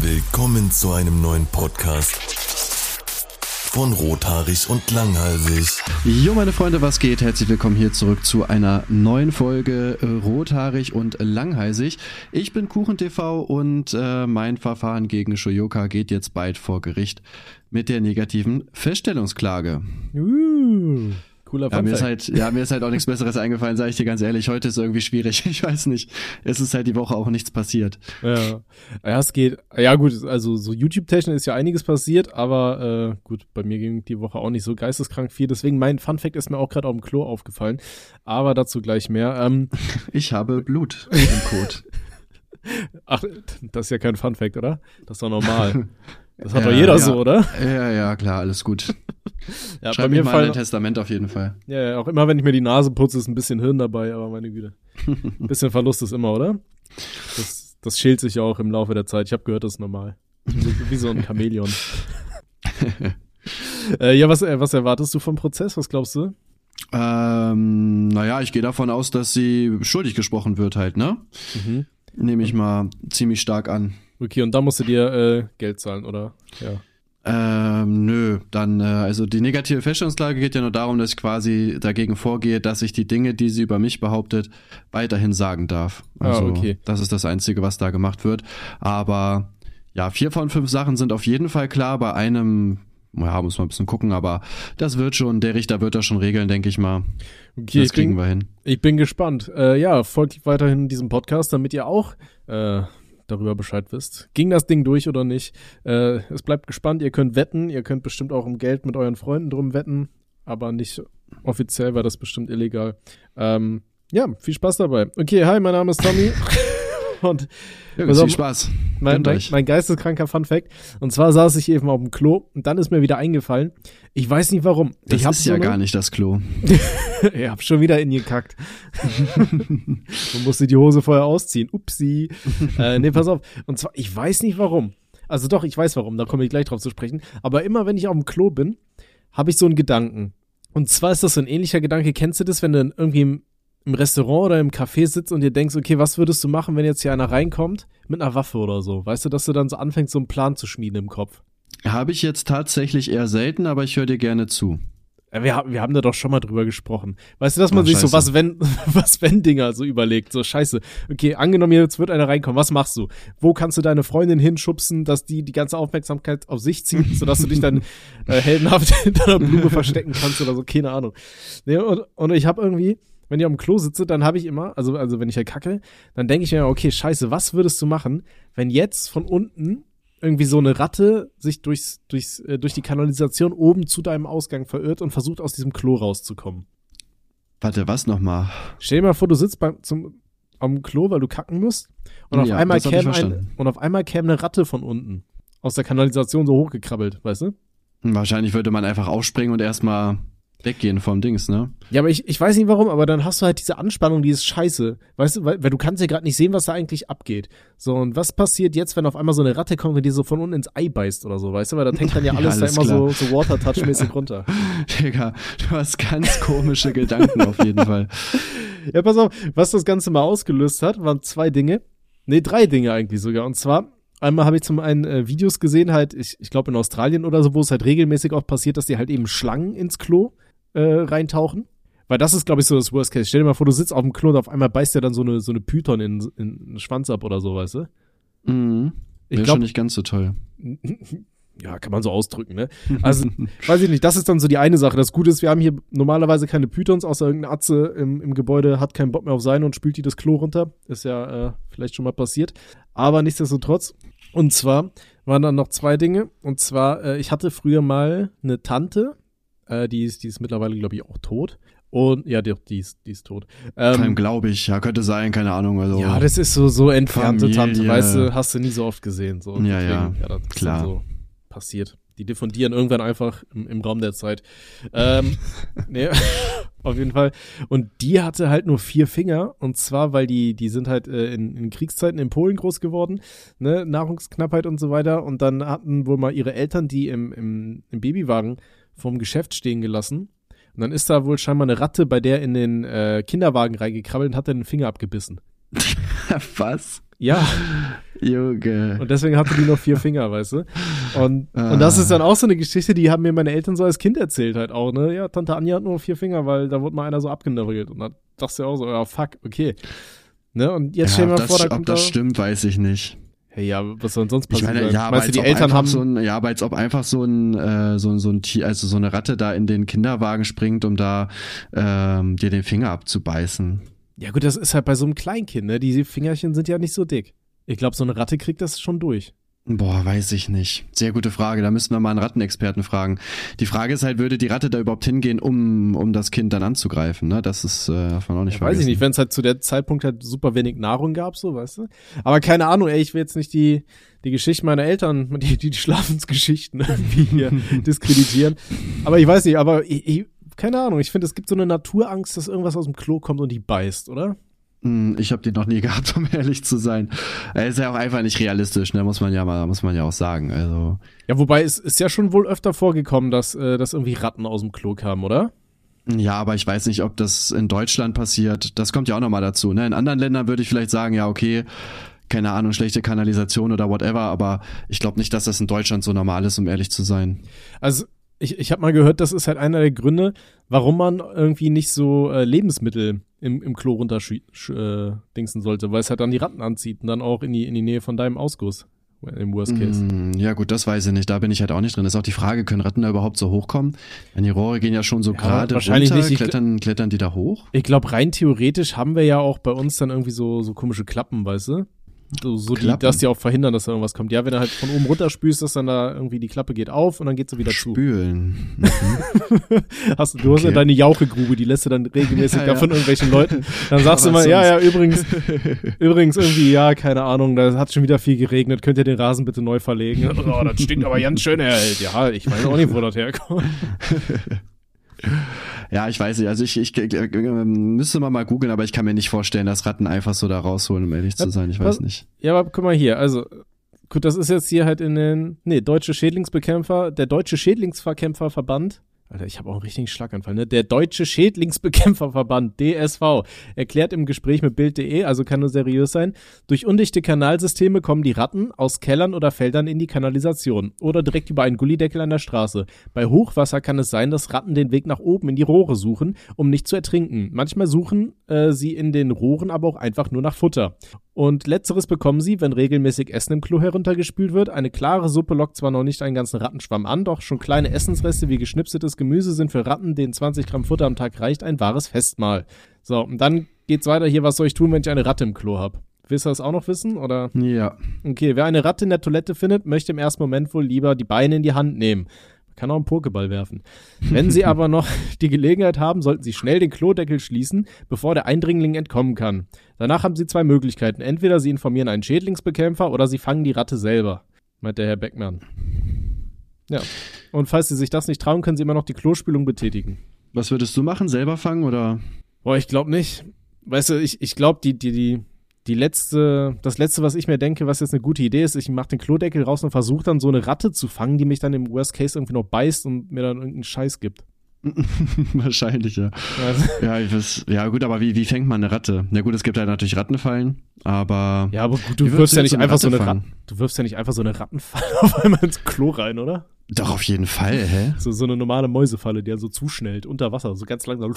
Willkommen zu einem neuen Podcast von Rothaarig und Langhalsig. Jo, meine Freunde, was geht? Herzlich willkommen hier zurück zu einer neuen Folge äh, Rothaarig und Langhalsig. Ich bin KuchenTV und äh, mein Verfahren gegen Shoyoka geht jetzt bald vor Gericht mit der negativen Feststellungsklage. Uh. Cooler ja, mir ist halt, ja, mir ist halt auch nichts Besseres eingefallen, sage ich dir ganz ehrlich. Heute ist irgendwie schwierig. Ich weiß nicht. Es ist halt die Woche auch nichts passiert. Ja, ja es geht. Ja gut, also so YouTube-technisch ist ja einiges passiert, aber äh, gut, bei mir ging die Woche auch nicht so geisteskrank viel. Deswegen mein Fun-Fact ist mir auch gerade auf dem Klo aufgefallen. Aber dazu gleich mehr. Ähm, ich habe Blut im Kot. Ach, das ist ja kein Fun-Fact, oder? Das ist doch normal. Das hat ja, doch jeder ja. so, oder? Ja, ja, klar, alles gut. ja, Schreib mir mal Fall, ein Testament auf jeden Fall. Ja, ja, auch immer, wenn ich mir die Nase putze, ist ein bisschen Hirn dabei, aber meine Güte. Ein bisschen Verlust ist immer, oder? Das, das schält sich ja auch im Laufe der Zeit. Ich habe gehört, das ist normal. Wie so ein Chamäleon. äh, ja, was, äh, was erwartest du vom Prozess? Was glaubst du? Ähm, naja, ich gehe davon aus, dass sie schuldig gesprochen wird halt, ne? Mhm. Nehme ich mal ziemlich stark an. Okay, und da musst du dir äh, Geld zahlen, oder? Ja. Ähm, nö, dann, äh, also die negative Feststellungsklage geht ja nur darum, dass ich quasi dagegen vorgehe, dass ich die Dinge, die sie über mich behauptet, weiterhin sagen darf. Ah, also, ah, okay. das ist das Einzige, was da gemacht wird. Aber ja, vier von fünf Sachen sind auf jeden Fall klar. Bei einem, ja, muss man ein bisschen gucken, aber das wird schon, der Richter wird das schon regeln, denke ich mal. Okay, das kriegen bin, wir hin. Ich bin gespannt. Äh, ja, folgt weiterhin diesem Podcast, damit ihr auch äh, darüber Bescheid wisst. Ging das Ding durch oder nicht? Äh, es bleibt gespannt. Ihr könnt wetten. Ihr könnt bestimmt auch um Geld mit euren Freunden drum wetten. Aber nicht offiziell, weil das bestimmt illegal. Ähm, ja, viel Spaß dabei. Okay, hi, mein Name ist Tommy. Und ja, also, viel Spaß. Mein, mein, mein geisteskranker Fun Fact. Und zwar saß ich eben auf dem Klo und dann ist mir wieder eingefallen. Ich weiß nicht warum. Das ich ist ja so gar nicht das Klo. ich hab schon wieder in gekackt. Man musste die Hose vorher ausziehen. Upsi. äh, nee, pass auf. Und zwar, ich weiß nicht warum. Also doch, ich weiß warum, da komme ich gleich drauf zu sprechen. Aber immer wenn ich auf dem Klo bin, habe ich so einen Gedanken. Und zwar ist das so ein ähnlicher Gedanke. Kennst du das, wenn du irgendwie im Restaurant oder im Café sitzt und dir denkst, okay, was würdest du machen, wenn jetzt hier einer reinkommt mit einer Waffe oder so? Weißt du, dass du dann so anfängst, so einen Plan zu schmieden im Kopf? Habe ich jetzt tatsächlich eher selten, aber ich höre dir gerne zu. Wir, wir haben da doch schon mal drüber gesprochen. Weißt du, dass man Ach, sich scheiße. so was wenn, was wenn Dinger so überlegt, so scheiße. Okay, angenommen jetzt wird einer reinkommen, was machst du? Wo kannst du deine Freundin hinschubsen, dass die die ganze Aufmerksamkeit auf sich zieht, sodass du dich dann äh, heldenhaft hinter einer Blume verstecken kannst oder so, keine Ahnung. Nee, und, und ich habe irgendwie, wenn ich am Klo sitze, dann habe ich immer, also, also wenn ich halt kacke, dann denke ich mir, okay, scheiße, was würdest du machen, wenn jetzt von unten irgendwie so eine Ratte sich durchs, durchs, äh, durch die Kanalisation oben zu deinem Ausgang verirrt und versucht aus diesem Klo rauszukommen. Warte, was nochmal? Stell dir mal vor, du sitzt beim, zum, am Klo, weil du kacken musst und, ja, auf einmal käme ein, und auf einmal käme eine Ratte von unten aus der Kanalisation so hochgekrabbelt, weißt du? Wahrscheinlich würde man einfach aufspringen und erstmal weggehen vom Dings, ne? Ja, aber ich, ich weiß nicht warum, aber dann hast du halt diese Anspannung, die ist scheiße. Weißt du, weil, weil du kannst ja gerade nicht sehen, was da eigentlich abgeht. So, und was passiert jetzt, wenn auf einmal so eine Ratte kommt und die so von unten ins Ei beißt oder so, weißt du? Weil da hängt dann ja alles, ja, alles da immer so, so Water-Touch-mäßig runter. Digga, du hast ganz komische Gedanken auf jeden Fall. Ja, pass auf, was das Ganze mal ausgelöst hat, waren zwei Dinge. Nee, drei Dinge eigentlich sogar. Und zwar, Einmal habe ich zum einen äh, Videos gesehen, halt, ich, ich glaube in Australien oder so, wo es halt regelmäßig auch passiert, dass die halt eben Schlangen ins Klo äh, reintauchen. Weil das ist, glaube ich, so das Worst Case. Stell dir mal vor, du sitzt auf dem Klo und auf einmal beißt dir dann so eine, so eine Python in, in den Schwanz ab oder so, weißt du? Mhm. Ich glaube nicht ganz so toll. Ja, kann man so ausdrücken, ne? Also, weiß ich nicht, das ist dann so die eine Sache. Das Gute ist, wir haben hier normalerweise keine Pythons, außer irgendeine Atze im, im Gebäude hat keinen Bock mehr auf sein und spült die das Klo runter. Ist ja äh, vielleicht schon mal passiert. Aber nichtsdestotrotz. Und zwar waren dann noch zwei Dinge. Und zwar, äh, ich hatte früher mal eine Tante, äh, die, ist, die ist mittlerweile, glaube ich, auch tot. Und ja, die, die, ist, die ist tot. Ähm, glaube ich, ja, könnte sein, keine Ahnung. Also ja, das ist so, so entfernte Familie. Tante, weißt du, hast du nie so oft gesehen. So. Ja, Deswegen, ja, ja, das klar. so passiert. Die diffundieren irgendwann einfach im, im Raum der Zeit. Ähm, nee, auf jeden Fall. Und die hatte halt nur vier Finger. Und zwar, weil die, die sind halt äh, in, in Kriegszeiten in Polen groß geworden, ne, Nahrungsknappheit und so weiter. Und dann hatten wohl mal ihre Eltern die im, im, im Babywagen vom Geschäft stehen gelassen. Und dann ist da wohl scheinbar eine Ratte bei der in den äh, Kinderwagen reingekrabbelt und hat dann den Finger abgebissen. Was? Ja. Junge. Und deswegen hatte die noch vier Finger, weißt du? Und, ah. und das ist dann auch so eine Geschichte, die haben mir meine Eltern so als Kind erzählt halt auch, ne? Ja, Tante Anja hat nur vier Finger, weil da wurde mal einer so abgenörgelt. Und dann dachte du auch so, ja, fuck, okay. Ne? Und jetzt ja, stell dir mal vor, da kommt Ob das da, stimmt, weiß ich nicht. Ja, was soll denn sonst passieren? Ich meine, ja, aber die Eltern haben so ein, ja, aber als ob einfach so ein, äh, so, so ein Tier, also so eine Ratte da in den Kinderwagen springt, um da ähm, dir den Finger abzubeißen. Ja gut, das ist halt bei so einem Kleinkind, ne? Diese Fingerchen sind ja nicht so dick. Ich glaube, so eine Ratte kriegt das schon durch. Boah, weiß ich nicht. Sehr gute Frage. Da müssen wir mal einen Rattenexperten fragen. Die Frage ist halt, würde die Ratte da überhaupt hingehen, um, um das Kind dann anzugreifen? Ne? Das ist, äh, darf man auch nicht ja, vergessen. Weiß ich nicht, wenn es halt zu der Zeitpunkt halt super wenig Nahrung gab, so, weißt du? Aber keine Ahnung, ey, ich will jetzt nicht die, die Geschichte meiner Eltern, die, die, die Schlafensgeschichten irgendwie hier diskreditieren. Aber ich weiß nicht, aber ich, ich, keine Ahnung, ich finde, es gibt so eine Naturangst, dass irgendwas aus dem Klo kommt und die beißt, oder? Hm, ich habe die noch nie gehabt, um ehrlich zu sein. Ist ja auch einfach nicht realistisch, ne? Muss man ja mal, muss man ja auch sagen. Also. Ja, wobei es ist ja schon wohl öfter vorgekommen, dass, äh, dass irgendwie Ratten aus dem Klo kamen, oder? Ja, aber ich weiß nicht, ob das in Deutschland passiert. Das kommt ja auch nochmal dazu. Ne? In anderen Ländern würde ich vielleicht sagen, ja, okay, keine Ahnung, schlechte Kanalisation oder whatever, aber ich glaube nicht, dass das in Deutschland so normal ist, um ehrlich zu sein. Also ich, ich habe mal gehört, das ist halt einer der Gründe, warum man irgendwie nicht so äh, Lebensmittel im, im Klo runter äh, dingsen sollte, weil es halt dann die Ratten anzieht und dann auch in die, in die Nähe von deinem Ausguss. Im Worst Case. Mm, ja, gut, das weiß ich nicht. Da bin ich halt auch nicht drin. ist auch die Frage, können Ratten da überhaupt so hochkommen? Denn die Rohre gehen ja schon so ja, gerade wahrscheinlich runter. Nicht. Klettern, klettern die da hoch? Ich glaube, rein theoretisch haben wir ja auch bei uns dann irgendwie so, so komische Klappen, weißt du? So, so die, dass die auch verhindern, dass da irgendwas kommt. Ja, wenn du halt von oben runter spülst, dass dann da irgendwie die Klappe geht auf und dann geht sie wieder Spülen. zu. Spülen. hast, du okay. hast ja deine Jauchegrube, die lässt du dann regelmäßig ja, da von irgendwelchen Leuten. Dann sagst du mal, ja, ja, übrigens, übrigens irgendwie, ja, keine Ahnung, da hat schon wieder viel geregnet, könnt ihr den Rasen bitte neu verlegen? oh, das stinkt aber ganz schön, Herr Held. Ja, ich weiß auch nicht, wo das herkommt. Ja, ich weiß nicht. Also ich, ich, ich äh, müsste mal mal googeln, aber ich kann mir nicht vorstellen, dass Ratten einfach so da rausholen, um ehrlich zu sein. Ich weiß nicht. Ja, aber guck mal hier. Also gut, das ist jetzt hier halt in den, nee, deutsche Schädlingsbekämpfer, der deutsche Schädlingsverkämpferverband Alter, ich habe auch einen richtigen Schlaganfall, ne? Der Deutsche Schädlingsbekämpferverband, DSV, erklärt im Gespräch mit Bild.de, also kann nur seriös sein, durch undichte Kanalsysteme kommen die Ratten aus Kellern oder Feldern in die Kanalisation oder direkt über einen Gullideckel an der Straße. Bei Hochwasser kann es sein, dass Ratten den Weg nach oben in die Rohre suchen, um nicht zu ertrinken. Manchmal suchen äh, sie in den Rohren aber auch einfach nur nach Futter. Und letzteres bekommen sie, wenn regelmäßig Essen im Klo heruntergespült wird. Eine klare Suppe lockt zwar noch nicht einen ganzen Rattenschwamm an, doch schon kleine Essensreste wie geschnipseltes Gemüse sind für Ratten, denen 20 Gramm Futter am Tag reicht, ein wahres Festmahl. So, und dann geht's weiter hier, was soll ich tun, wenn ich eine Ratte im Klo habe? Willst du das auch noch wissen, oder? Ja. Okay, wer eine Ratte in der Toilette findet, möchte im ersten Moment wohl lieber die Beine in die Hand nehmen kann auch einen Pokéball werfen. Wenn Sie aber noch die Gelegenheit haben, sollten Sie schnell den Klodeckel schließen, bevor der Eindringling entkommen kann. Danach haben Sie zwei Möglichkeiten. Entweder Sie informieren einen Schädlingsbekämpfer oder Sie fangen die Ratte selber, meint der Herr Beckmann. Ja. Und falls Sie sich das nicht trauen, können Sie immer noch die Klospülung betätigen. Was würdest du machen? Selber fangen oder? Boah, ich glaube nicht. Weißt du, ich, ich glaube, die, die, die, die letzte, das letzte, was ich mir denke, was jetzt eine gute Idee ist, ich mache den Klodeckel raus und versuche dann so eine Ratte zu fangen, die mich dann im Worst Case irgendwie noch beißt und mir dann irgendeinen Scheiß gibt. Wahrscheinlich, ja. Also. Ja, ich weiß, ja, gut, aber wie, wie fängt man eine Ratte? Na gut, es gibt halt natürlich Rattenfallen, aber. Ja, aber gut, du wirfst ja nicht so einfach so eine Ratte. Du wirfst ja nicht einfach so eine Rattenfalle auf einmal ins Klo rein, oder? Doch, auf jeden Fall, hä? So, so eine normale Mäusefalle, die ja so zuschnellt, unter Wasser, so ganz langsam.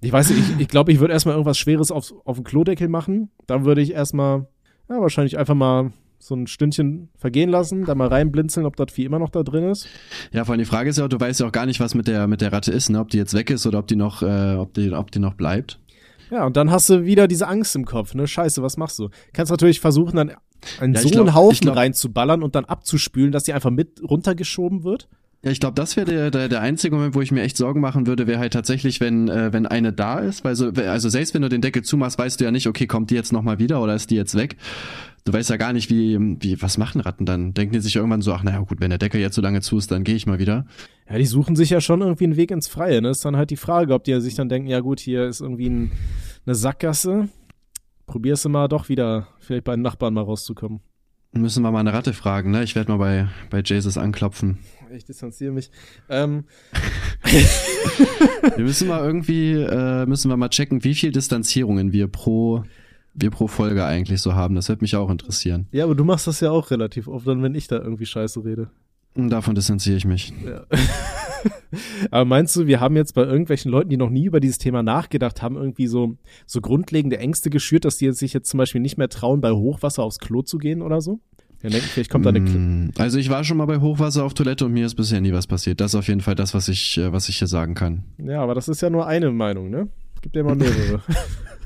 ich weiß nicht, ich, ich glaube, ich würde erstmal irgendwas Schweres auf, auf den Klodeckel machen. Dann würde ich erstmal, ja, wahrscheinlich einfach mal so ein Stündchen vergehen lassen, da mal reinblinzeln, ob das Vieh immer noch da drin ist. Ja, vor allem die Frage ist ja, du weißt ja auch gar nicht, was mit der, mit der Ratte ist, ne? ob die jetzt weg ist oder ob die noch, äh, ob die, ob die noch bleibt. Ja, und dann hast du wieder diese Angst im Kopf, ne? Scheiße, was machst du? Kannst natürlich versuchen, dann einen ja, so einen Haufen glaub, reinzuballern und dann abzuspülen, dass die einfach mit runtergeschoben wird. Ja, ich glaube, das wäre der, der, der einzige Moment, wo ich mir echt Sorgen machen würde, wäre halt tatsächlich, wenn, äh, wenn eine da ist, weil so, also selbst wenn du den Deckel zumachst, weißt du ja nicht, okay, kommt die jetzt nochmal wieder oder ist die jetzt weg? Du weißt ja gar nicht, wie, wie, was machen Ratten dann? Denken die sich irgendwann so, ach naja gut, wenn der Deckel jetzt so lange zu ist, dann gehe ich mal wieder. Ja, die suchen sich ja schon irgendwie einen Weg ins Freie, ne? Ist dann halt die Frage, ob die sich dann denken, ja gut, hier ist irgendwie ein, eine Sackgasse. Probierst du mal doch wieder, vielleicht bei den Nachbarn mal rauszukommen. Müssen wir mal eine Ratte fragen, ne? Ich werde mal bei, bei Jesus anklopfen. Ich distanziere mich. Ähm. wir müssen mal irgendwie, äh, müssen wir mal checken, wie viel Distanzierungen wir pro wir pro Folge eigentlich so haben. Das würde mich auch interessieren. Ja, aber du machst das ja auch relativ oft, dann wenn ich da irgendwie Scheiße rede. Davon distanziere ich mich. Ja. Aber meinst du, wir haben jetzt bei irgendwelchen Leuten, die noch nie über dieses Thema nachgedacht haben, irgendwie so, so grundlegende Ängste geschürt, dass die sich jetzt zum Beispiel nicht mehr trauen, bei Hochwasser aufs Klo zu gehen oder so? Ja, denken, vielleicht kommt da eine mm, Also ich war schon mal bei Hochwasser auf Toilette und mir ist bisher nie was passiert. Das ist auf jeden Fall das, was ich, äh, was ich hier sagen kann. Ja, aber das ist ja nur eine Meinung, ne? Es gibt ja immer mehrere.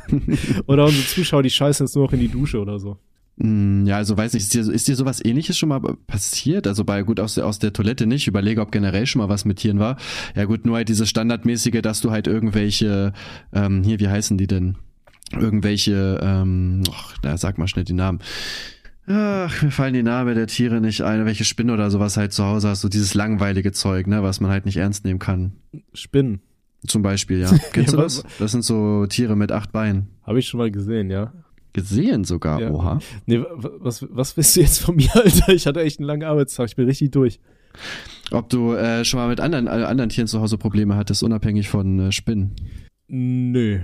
oder unsere Zuschauer, die scheißen jetzt nur noch in die Dusche oder so. Mm, ja, also weiß nicht, ist dir, ist dir sowas ähnliches schon mal passiert? Also bei gut aus der, aus der Toilette nicht, ich überlege, ob generell schon mal was mit Tieren war. Ja gut, nur halt dieses standardmäßige, dass du halt irgendwelche, ähm, hier, wie heißen die denn? Irgendwelche, ähm, ach, na, sag mal schnell die Namen. Ach, mir fallen die Namen der Tiere nicht ein, welche Spinne oder sowas halt zu Hause hast, so dieses langweilige Zeug, ne, was man halt nicht ernst nehmen kann. Spinnen. Zum Beispiel, ja. Kennst ja, du das? Das sind so Tiere mit acht Beinen. Habe ich schon mal gesehen, ja. Gesehen sogar, ja. oha. Nee, was, was willst du jetzt von mir, Alter? Ich hatte echt einen langen Arbeitstag, ich bin richtig durch. Ob du äh, schon mal mit anderen, äh, anderen Tieren zu Hause Probleme hattest, unabhängig von äh, Spinnen? Nö.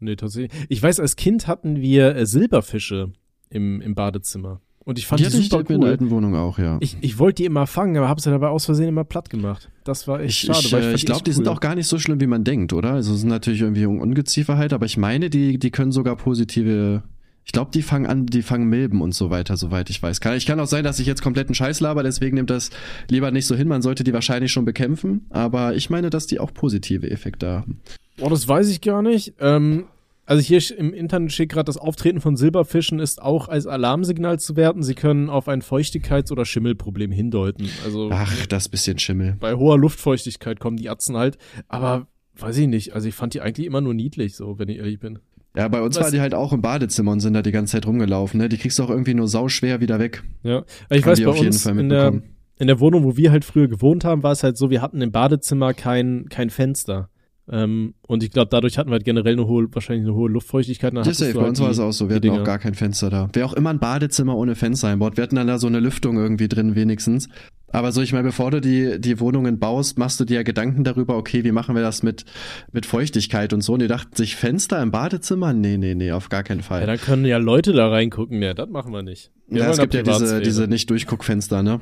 Nee, tatsächlich. Ich weiß, als Kind hatten wir äh, Silberfische im, im Badezimmer. Und ich fand die, die super ich cool. in der alten Wohnung auch, ja. Ich, ich wollte die immer fangen, aber habe sie dabei aus Versehen immer platt gemacht. Das war echt ich, schade. Ich, ich, ich glaube, die, cool. sind auch gar nicht so schlimm, wie man denkt, oder? Also sind natürlich irgendwie Ungeziefer halt, aber ich meine, die, die können sogar positive ich glaube, die fangen an, die fangen Milben und so weiter, soweit ich weiß. Kann, ich kann auch sein, dass ich jetzt kompletten Scheiß laber, deswegen nimmt das lieber nicht so hin. Man sollte die wahrscheinlich schon bekämpfen, aber ich meine, dass die auch positive Effekte haben. Oh, das weiß ich gar nicht. Ähm, also hier im Internet steht gerade, das Auftreten von Silberfischen ist auch als Alarmsignal zu werten. Sie können auf ein Feuchtigkeits- oder Schimmelproblem hindeuten. Also Ach, das bisschen Schimmel. Bei hoher Luftfeuchtigkeit kommen die Atzen halt. Aber weiß ich nicht. Also ich fand die eigentlich immer nur niedlich, so, wenn ich ehrlich bin. Ja, bei uns Was? war die halt auch im Badezimmer und sind da die ganze Zeit rumgelaufen. Ne? Die kriegst du auch irgendwie nur sauschwer wieder weg. Ja, ich Kann weiß, bei uns in der, in der Wohnung, wo wir halt früher gewohnt haben, war es halt so, wir hatten im Badezimmer kein, kein Fenster. Ähm, und ich glaube, dadurch hatten wir halt generell eine hohe, wahrscheinlich eine hohe Luftfeuchtigkeit. Das ist safe, bei halt uns war es auch so. Wir hatten Dinger. auch gar kein Fenster da. Wäre auch immer ein Badezimmer ohne Fenster einbaut. Wir hatten dann da so eine Lüftung irgendwie drin wenigstens. Aber so, ich meine, bevor du die, die Wohnungen baust, machst du dir ja Gedanken darüber, okay, wie machen wir das mit, mit Feuchtigkeit und so. Und die dachten sich, Fenster im Badezimmer? Nee, nee, nee, auf gar keinen Fall. Ja, da können ja Leute da reingucken. Ja, das machen wir nicht. Wir ja, es gibt ja diese, diese Nicht-Durchguckfenster, ne?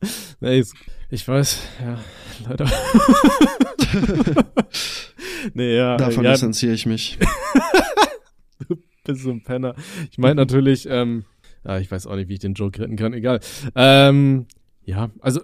nee, ich weiß, ja, leider. nee, ja. Davon ja, distanziere ich mich. du bist so ein Penner. Ich meine natürlich, ähm, ja, ich weiß auch nicht, wie ich den Joke retten kann, egal. Ähm, ja, also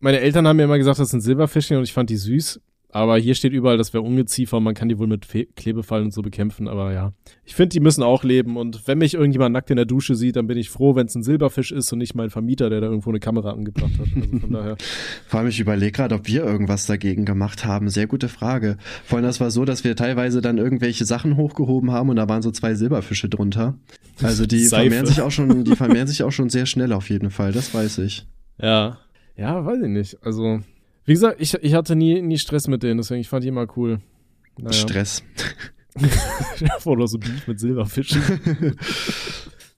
meine Eltern haben mir immer gesagt, das sind Silberfischchen und ich fand die süß. Aber hier steht überall, das wäre Ungeziefer. Man kann die wohl mit Fe Klebefallen und so bekämpfen. Aber ja, ich finde, die müssen auch leben. Und wenn mich irgendjemand nackt in der Dusche sieht, dann bin ich froh, wenn es ein Silberfisch ist und nicht mein Vermieter, der da irgendwo eine Kamera angebracht hat. Also von daher. Vor allem, ich überlege gerade, ob wir irgendwas dagegen gemacht haben. Sehr gute Frage. Vor allem, das war so, dass wir teilweise dann irgendwelche Sachen hochgehoben haben und da waren so zwei Silberfische drunter. Also die vermehren sich auch schon, die vermehren sich auch schon sehr schnell auf jeden Fall. Das weiß ich. Ja. Ja, weiß ich nicht. Also, wie gesagt, ich, ich hatte nie, nie Stress mit denen, deswegen ich fand die immer cool. Naja. Stress. Oder so Beef mit Silberfischen.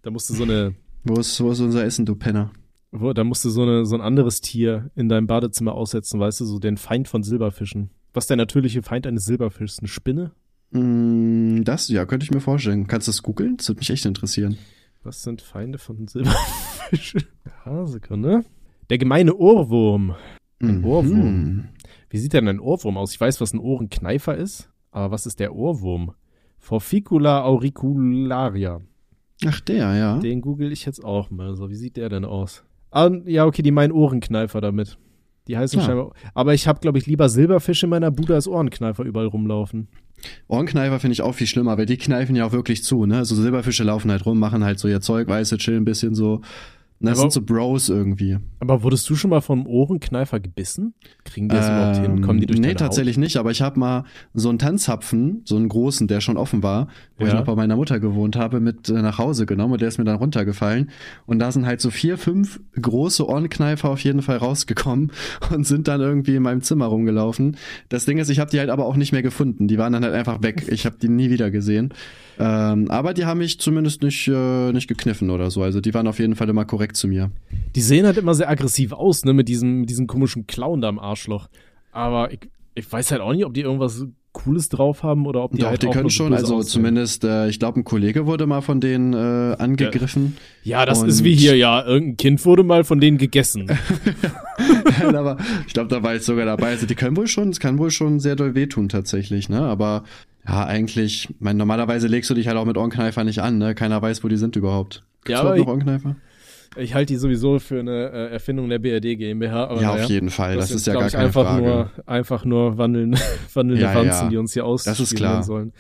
da musste so eine. Wo ist, wo ist unser Essen, du Penner? Wo, da musste so, eine, so ein anderes Tier in deinem Badezimmer aussetzen, weißt du, so den Feind von Silberfischen. Was ist der natürliche Feind eines Silberfischs? Eine Spinne? Mm, das, ja, könnte ich mir vorstellen. Kannst du das googeln? Das würde mich echt interessieren. Was sind Feinde von Silberfischen? Ja, Sekunde. Der gemeine Ohrwurm. Ein mhm. Ohrwurm. Wie sieht denn ein Ohrwurm aus? Ich weiß, was ein Ohrenkneifer ist, aber was ist der Ohrwurm? Forficula auricularia. Ach, der, ja. Den google ich jetzt auch mal. So, wie sieht der denn aus? Ah, ja, okay, die meinen Ohrenkneifer damit. Die heißen ja. scheinbar. Aber ich habe, glaube ich, lieber Silberfisch in meiner Bude als Ohrenkneifer überall rumlaufen. Ohrenkneifer finde ich auch viel schlimmer, weil die kneifen ja auch wirklich zu, ne? Also Silberfische laufen halt rum, machen halt so ihr Zeug, weiße, chillen ein bisschen so. Das aber, sind so Bros irgendwie. Aber wurdest du schon mal vom Ohrenkneifer gebissen? Kriegen die das ähm, überhaupt hin? Kommen die durch Nee, tatsächlich Haut? nicht, aber ich habe mal so einen Tanzhapfen, so einen großen, der schon offen war, wo ja. ich noch bei meiner Mutter gewohnt habe, mit äh, nach Hause genommen und der ist mir dann runtergefallen. Und da sind halt so vier, fünf große Ohrenkneifer auf jeden Fall rausgekommen und sind dann irgendwie in meinem Zimmer rumgelaufen. Das Ding ist, ich habe die halt aber auch nicht mehr gefunden. Die waren dann halt einfach weg. Ich habe die nie wieder gesehen. Ähm, aber die haben mich zumindest nicht, äh, nicht gekniffen oder so. Also die waren auf jeden Fall immer korrekt zu mir. Die sehen halt immer sehr aggressiv aus, ne, mit diesem, mit diesem komischen Clown da am Arschloch. Aber ich, ich weiß halt auch nicht, ob die irgendwas Cooles drauf haben oder ob die Doch, halt die können schon, also aussehen. zumindest, äh, ich glaube, ein Kollege wurde mal von denen äh, angegriffen. Ja, das Und- ist wie hier, ja, irgendein Kind wurde mal von denen gegessen. aber ich glaube, da war ich sogar dabei. Also die können wohl schon, es kann wohl schon sehr doll wehtun tatsächlich, ne? Aber ja, eigentlich, mein, normalerweise legst du dich halt auch mit Ohrenkneifer nicht an, ne? Keiner weiß, wo die sind überhaupt. Gibt's Ja, überhaupt aber noch Ohrenkneifer? Ich halte die sowieso für eine äh, Erfindung der BRD GmbH. Aber ja, naja, auf jeden Fall. Das, sind, ist ja gar ich, keine einfach Frage. Nur, einfach nur wandeln, wandelnde Ja, Wanzen, ja. die uns hier Das ist klar. ausspielen sollen.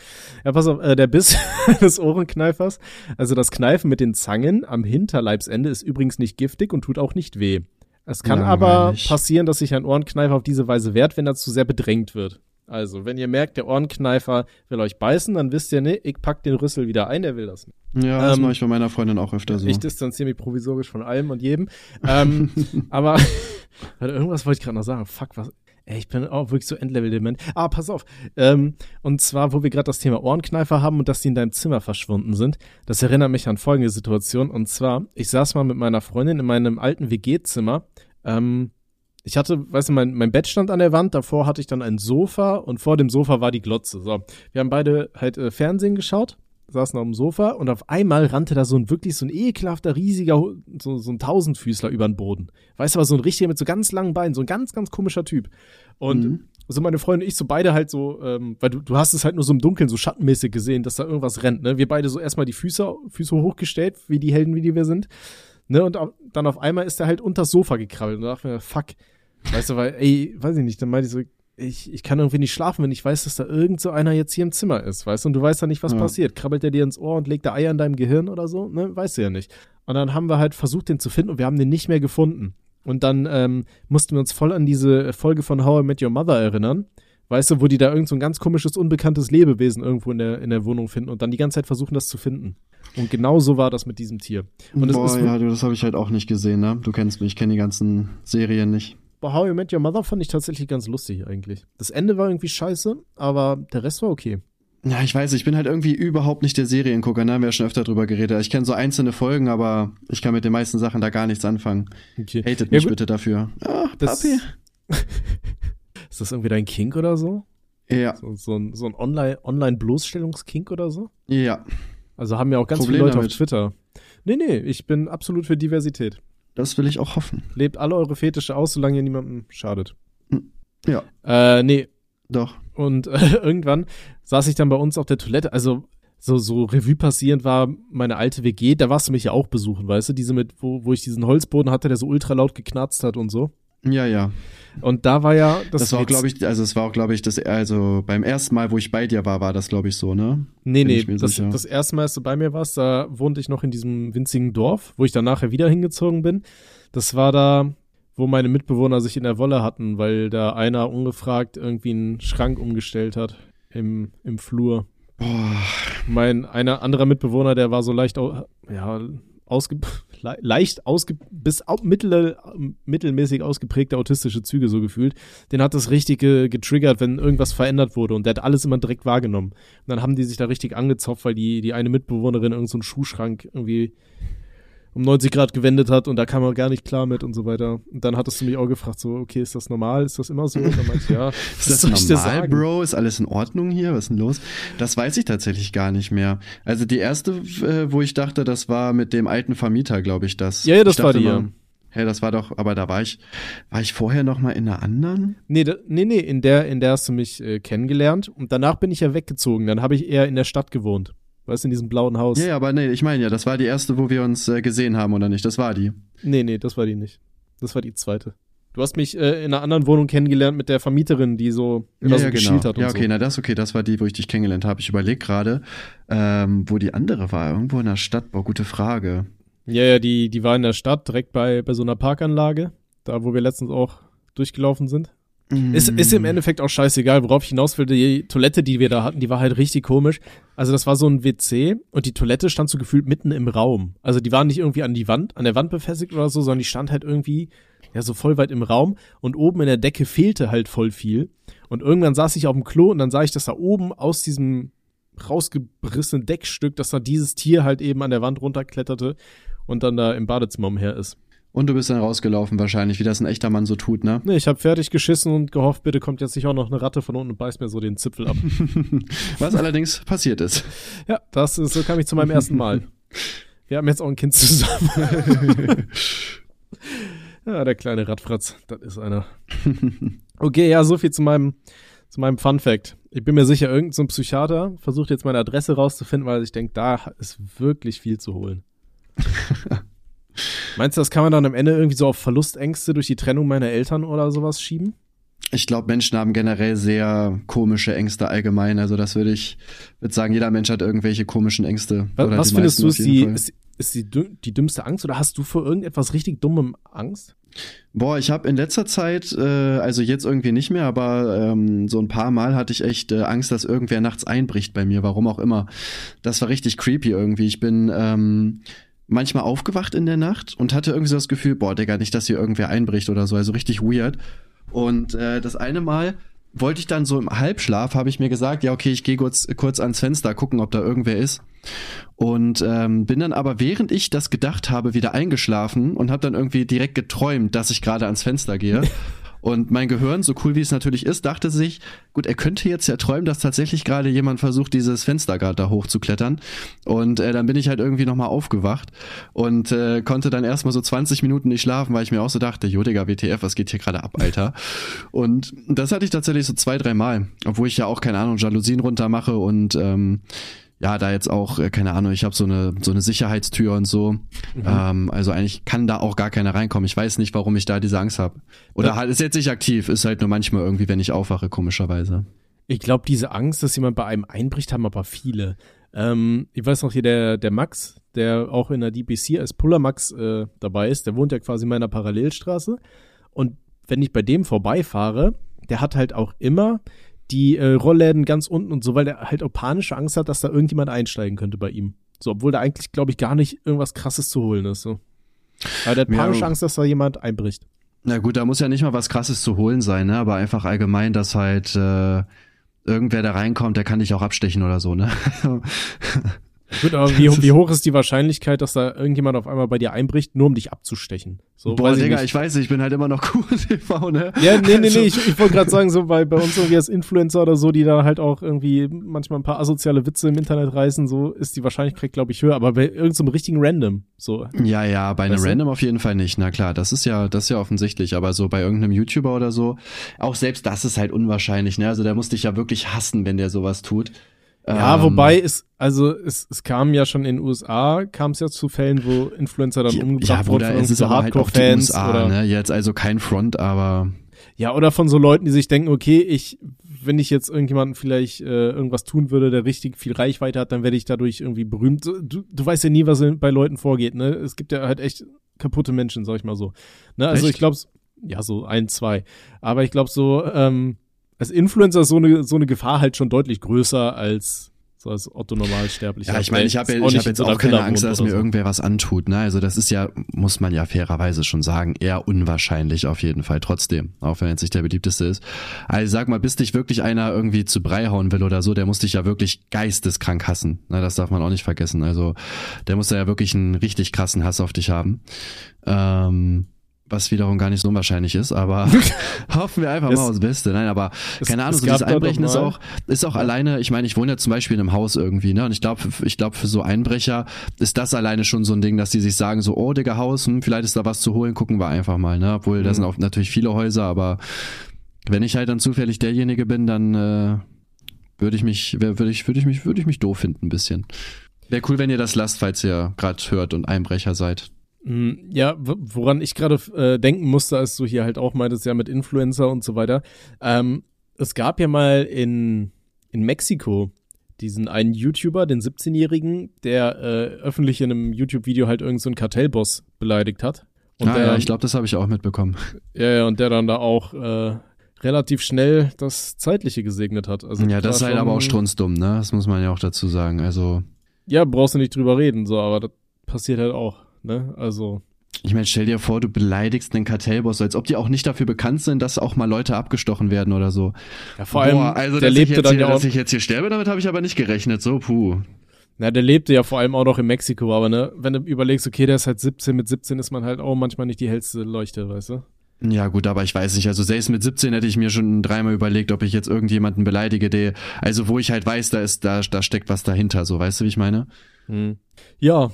Ja, pass auf, äh, der Biss des Ohrenkneifers, also das Kneifen mit den Zangen am Hinterleibsende ist übrigens nicht giftig und tut auch nicht weh. Es kann aber Langweilig. passieren, dass sich ein Ohrenkneifer auf diese Weise wehrt, wenn er zu sehr bedrängt wird. Also, wenn ihr merkt, der Ohrenkneifer will euch beißen, dann wisst ihr, ne, ich pack den Rüssel wieder ein, der will das nicht. Ja, das Ähm, mache ich bei meiner Freundin auch öfter so. Ich distanziere mich provisorisch von allem und jedem. Ähm, aber warte, irgendwas wollte ich gerade noch sagen. Fuck, was. Ey, ich bin auch wirklich so Endlevel-dement. Ah, pass auf. Ähm, und zwar, wo wir gerade das Thema Ohrenkneifer haben und dass die in deinem Zimmer verschwunden sind. Das erinnert mich an folgende Situation. Und zwar, ich saß mal mit meiner Freundin in meinem alten WG-Zimmer. Ähm, ich hatte, weißt du, mein, mein Bett stand an der Wand, davor hatte ich dann ein Sofa und vor dem Sofa war die Glotze. So, wir haben beide halt äh, Fernsehen geschaut, saßen auf dem Sofa und auf einmal rannte da so ein wirklich so ein ekelhafter, riesiger, so, so ein Tausendfüßler über den Boden. Weißt du, aber so ein richtiger mit so ganz langen Beinen, so ein ganz, ganz komischer Typ. Und Mhm. so meine Freundin und ich, so beide halt so, ähm, weil du, du hast es halt nur so im Dunkeln, so schattenmäßig gesehen, dass da irgendwas rennt, ne? Wir beide so erstmal die Füße, Füße hochgestellt, wie die Helden, wie die wir sind. Ne? Und dann auf einmal ist er halt unter das Sofa gekrabbelt und da dachte mir, fuck. Weißt du, weil, ey, weiß ich nicht, dann meinte ich so, ich, ich kann irgendwie nicht schlafen, wenn ich weiß, dass da irgend so einer jetzt hier im Zimmer ist, weißt du, und du weißt ja nicht, was Ja. passiert. Krabbelt er dir ins Ohr und legt da Eier in deinem Gehirn oder so? Ne, weißt du ja nicht. Und dann haben wir halt versucht, den zu finden und wir haben den nicht mehr gefunden. Und dann ähm, mussten wir uns voll an diese Folge von How I Met Your Mother erinnern. Weißt du, wo die da irgend so ein ganz komisches, unbekanntes Lebewesen irgendwo in der, in der Wohnung finden und dann die ganze Zeit versuchen, das zu finden. Und genau so war das mit diesem Tier. Und Boah, ist ja, du, das habe ich halt auch nicht gesehen, ne? Du kennst mich, ich kenne die ganzen Serien nicht. How I Met Your Mother fand ich tatsächlich ganz lustig eigentlich. Das Ende war irgendwie scheiße, aber der Rest war okay. Ja, ich weiß, ich bin halt irgendwie überhaupt nicht der Seriengucker, ne? Haben wir ja schon öfter drüber geredet. Ich kenne so einzelne Folgen, aber ich kann mit den meisten Sachen da gar nichts anfangen. okay. Hatet Ja, mich gut. bitte dafür. Ach, Das- Papi. Ist das irgendwie dein Kink oder so? Ja, So, so ein, so ein Online- Online-Bloßstellungskink oder so? ja. Also haben ja auch ganz Problem viele Leute damit. auf Twitter. Nee, nee, ich bin absolut für Diversität. Das will ich auch hoffen. Lebt alle eure Fetische aus, solange ihr niemandem schadet. Ja, Äh, nee. doch. Und äh, irgendwann saß ich dann bei uns auf der Toilette, also so, so Revue passierend war meine alte WG, da warst du mich ja auch besuchen, weißt du, diese mit, wo, wo ich diesen Holzboden hatte, der so ultra laut geknarzt hat und so. Ja, ja. Und da war ja das, Das, war glaube ich, also es war auch, glaube ich, das, also beim ersten Mal, wo ich bei dir war, war das, glaube ich, so, ne? Nee, bin nee, das, das erste Mal, als du bei mir warst, da wohnte ich noch in diesem winzigen Dorf, wo ich dann nachher wieder hingezogen bin. Das war da, wo meine Mitbewohner sich in der Wolle hatten, weil da einer ungefragt irgendwie einen Schrank umgestellt hat im, im Flur. Boah, Mein einer anderer Mitbewohner, der war so leicht, ja, ausge le leicht bis mittel mittelmäßig ausgeprägte autistische Züge so gefühlt. Den hat das richtig ge getriggert, wenn irgendwas verändert wurde und der hat alles immer direkt wahrgenommen. Und dann haben die sich da richtig angezopft, weil die die eine Mitbewohnerin irgendeinen so Schuhschrank irgendwie um 90 Grad gewendet hat und da kam er gar nicht klar mit und so weiter. Und dann hattest du mich auch gefragt, so, okay, ist das normal? Ist das immer so? Und dann meinte ich, ja, ist das normal? Bro? Ist alles in Ordnung hier? Was ist denn los? Das weiß ich tatsächlich gar nicht mehr. Also die erste, äh, wo ich dachte, das war mit dem alten Vermieter, glaube ich, das. Ja, ja, das war die, ja. immer, Hä, das war doch, aber da war ich, war ich vorher noch mal in einer anderen? Nee, da, nee, nee, in der, in der hast du mich äh, kennengelernt und danach bin ich ja weggezogen. Dann habe ich eher in der Stadt gewohnt. Weißt du, in diesem blauen Haus. Ja, ja, aber nee, ich meine ja, das war die erste, wo wir uns äh, gesehen haben, oder nicht? Das war die. Nee, nee, das war die nicht. Das war die zweite. Du hast mich äh, in einer anderen Wohnung kennengelernt mit der Vermieterin, die so immer ja, so ja, geschielt hat und ja, okay, so. na das okay, das war die, wo ich dich kennengelernt habe. Ich überlege gerade, ähm, wo die andere war. Irgendwo in der Stadt. Boah, gute Frage. Ja, ja, die, die war in der Stadt, direkt bei, bei so einer Parkanlage, da wo wir letztens auch durchgelaufen sind. Ist, ist im Endeffekt auch scheißegal, worauf ich hinaus will. Die Toilette, die wir da hatten, die war halt richtig komisch. Also das war so ein WC und die Toilette stand so gefühlt mitten im Raum. Also die war nicht irgendwie an die Wand, an der Wand befestigt oder so, sondern die stand halt irgendwie ja so voll weit im Raum und oben in der Decke fehlte halt voll viel. Und irgendwann saß ich auf dem Klo und dann sah ich, dass da oben aus diesem rausgerissenen Deckstück, dass da dieses Tier halt eben an der Wand runterkletterte und dann da im Badezimmer umher ist. Und du bist dann rausgelaufen wahrscheinlich, wie das ein echter Mann so tut, ne? Nee, ich habe fertig geschissen und gehofft, bitte kommt jetzt nicht auch noch eine Ratte von unten und beißt mir so den Zipfel ab. Was allerdings passiert ist. Ja, das ist, so kam ich zu meinem ersten Mal. Wir haben jetzt auch ein Kind zusammen. ja, der kleine Radfratz, das ist einer. Okay, ja, so viel zu meinem, zu meinem Fun Fact. Ich bin mir sicher, irgendein so Psychiater versucht jetzt meine Adresse rauszufinden, weil ich denke, da ist wirklich viel zu holen. Meinst du, das kann man dann am Ende irgendwie so auf Verlustängste durch die Trennung meiner Eltern oder sowas schieben? Ich glaube, Menschen haben generell sehr komische Ängste allgemein. Also das würde ich würde sagen, jeder Mensch hat irgendwelche komischen Ängste. Was, was findest du ist die, ist, ist die, die dümmste Angst oder hast du vor irgendetwas richtig dummem Angst? Boah, ich habe in letzter Zeit, äh, also jetzt irgendwie nicht mehr, aber ähm, so ein paar Mal hatte ich echt äh, Angst, dass irgendwer nachts einbricht bei mir, warum auch immer. Das war richtig creepy irgendwie. Ich bin ähm, manchmal aufgewacht in der Nacht und hatte irgendwie so das Gefühl, boah, Digga, nicht, dass hier irgendwer einbricht oder so, also richtig weird. Und äh, das eine Mal wollte ich dann so im Halbschlaf, habe ich mir gesagt, ja, okay, ich gehe kurz, kurz ans Fenster, gucken, ob da irgendwer ist. Und ähm, bin dann aber, während ich das gedacht habe, wieder eingeschlafen und habe dann irgendwie direkt geträumt, dass ich gerade ans Fenster gehe. Und mein Gehirn, so cool wie es natürlich ist, dachte sich, gut, er könnte jetzt ja träumen, dass tatsächlich gerade jemand versucht, dieses Fenster gerade da hochzuklettern. Und äh, dann bin ich halt irgendwie nochmal aufgewacht und äh, konnte dann erstmal so 20 Minuten nicht schlafen, weil ich mir auch so dachte, jo, Digga, WTF, was geht hier gerade ab, Alter? und das hatte ich tatsächlich so zwei, drei Mal, obwohl ich ja auch, keine Ahnung, Jalousien runtermache und ähm, ja, da jetzt auch, äh, keine Ahnung, ich habe so eine, so eine Sicherheitstür und so. Mhm. Ähm, also eigentlich kann da auch gar keiner reinkommen. Ich weiß nicht, warum ich da diese Angst habe. Oder ja. halt ist jetzt nicht aktiv, ist halt nur manchmal irgendwie, wenn ich aufwache, komischerweise. Ich glaube, diese Angst, dass jemand bei einem einbricht, haben aber viele. Ähm, ich weiß noch hier, der, der Max, der auch in der DPC als Puller Max äh, dabei ist, der wohnt ja quasi in meiner Parallelstraße. Und wenn ich bei dem vorbeifahre, der hat halt auch immer die äh, Rollläden ganz unten und so, weil der halt auch panische Angst hat, dass da irgendjemand einsteigen könnte bei ihm. So, obwohl da eigentlich, glaube ich, gar nicht irgendwas krasses zu holen ist. So. Weil der hat panische ja, Angst, dass da jemand einbricht. Na gut, da muss ja nicht mal was krasses zu holen sein, ne? Aber einfach allgemein, dass halt äh, irgendwer da reinkommt, der kann dich auch abstechen oder so, ne? Gut, aber wie, wie, hoch ist die Wahrscheinlichkeit, dass da irgendjemand auf einmal bei dir einbricht, nur um dich abzustechen? So, Boah, Digga, ich, ich, weiß, ich bin halt immer noch cool TV, ne? Ja, nee, nee, also. nee, ich, ich wollte gerade sagen, so, weil bei uns irgendwie als Influencer oder so, die da halt auch irgendwie manchmal ein paar asoziale Witze im Internet reißen, so ist die Wahrscheinlichkeit, glaube ich, höher, aber bei irgendeinem so richtigen Random, so. Ja, ja, bei einem Random auf jeden Fall nicht, na klar, das ist ja, das ist ja offensichtlich, aber so bei irgendeinem YouTuber oder so, auch selbst das ist halt unwahrscheinlich, ne? Also der muss dich ja wirklich hassen, wenn der sowas tut. Ja, ähm, wobei es, also es, es kam ja schon in den USA, kam es ja zu Fällen, wo Influencer dann umgebracht ja, wurden. Ja, es ist aber halt auch die USA, oder, ne? Jetzt also kein Front, aber. Ja, oder von so Leuten, die sich denken, okay, ich, wenn ich jetzt irgendjemanden vielleicht äh, irgendwas tun würde, der richtig viel Reichweite hat, dann werde ich dadurch irgendwie berühmt. Du, du weißt ja nie, was bei Leuten vorgeht, ne? Es gibt ja halt echt kaputte Menschen, sag ich mal so. Ne? Also echt? ich glaube, ja, so ein, zwei. Aber ich glaube so, ähm, als Influencer ist so eine, so eine Gefahr halt schon deutlich größer als so als Otto Normalsterblicher. Ja, ich meine, ich habe ja, ich hab jetzt auch keine Angst, dass mir so. irgendwer was antut. Ne? Also das ist ja, muss man ja fairerweise schon sagen, eher unwahrscheinlich auf jeden Fall trotzdem, auch wenn jetzt nicht der beliebteste ist. Also sag mal, bis dich wirklich einer irgendwie zu Brei hauen will oder so, der muss dich ja wirklich geisteskrank hassen. Ne? Das darf man auch nicht vergessen. Also der muss ja wirklich einen richtig krassen Hass auf dich haben. Ähm, was wiederum gar nicht so unwahrscheinlich ist, aber hoffen wir einfach es, mal aufs Beste. Nein, aber es, keine Ahnung, so dieses Einbrechen ist auch, ist auch alleine, ich meine, ich wohne ja zum Beispiel in einem Haus irgendwie, ne? Und ich glaube, ich glaube, für so Einbrecher ist das alleine schon so ein Ding, dass die sich sagen, so, oh, Digga, Haus, hm, vielleicht ist da was zu holen, gucken wir einfach mal, ne? Obwohl, mhm. da sind auch natürlich viele Häuser, aber wenn ich halt dann zufällig derjenige bin, dann äh, würde ich mich, würde ich, würde ich mich, würde ich mich doof finden ein bisschen. Wäre cool, wenn ihr das lasst, falls ihr gerade hört und Einbrecher seid. Hm, ja, woran ich gerade äh, denken musste, als du hier halt auch meintest, ja mit Influencer und so weiter. Ähm, es gab ja mal in, in Mexiko diesen einen YouTuber, den 17-Jährigen, der äh, öffentlich in einem YouTube-Video halt irgendeinen so Kartellboss beleidigt hat. Und ah, der, ja, ich glaube, das habe ich auch mitbekommen. Ja, ja, und der dann da auch äh, relativ schnell das Zeitliche gesegnet hat. Also ja, das ist halt aber auch strunzdumm, ne? Das muss man ja auch dazu sagen. Also. Ja, brauchst du nicht drüber reden, so, aber das passiert halt auch. Ne? Also. Ich meine, stell dir vor, du beleidigst einen Kartellboss, als ob die auch nicht dafür bekannt sind, dass auch mal Leute abgestochen werden oder so. Ja, vor allem, Boah, also, der lebte dann hier, ja auch, dass ich jetzt hier sterbe, damit habe ich aber nicht gerechnet. So, puh. Na, der lebte ja vor allem auch noch in Mexiko, aber ne, wenn du überlegst, okay, der ist halt 17, mit 17 ist man halt auch manchmal nicht die hellste Leuchte, weißt du? Ja, gut, aber ich weiß nicht. Also selbst mit 17 hätte ich mir schon dreimal überlegt, ob ich jetzt irgendjemanden beleidige, der, also wo ich halt weiß, da ist, da, da steckt was dahinter, so, weißt du, wie ich meine? Hm. Ja,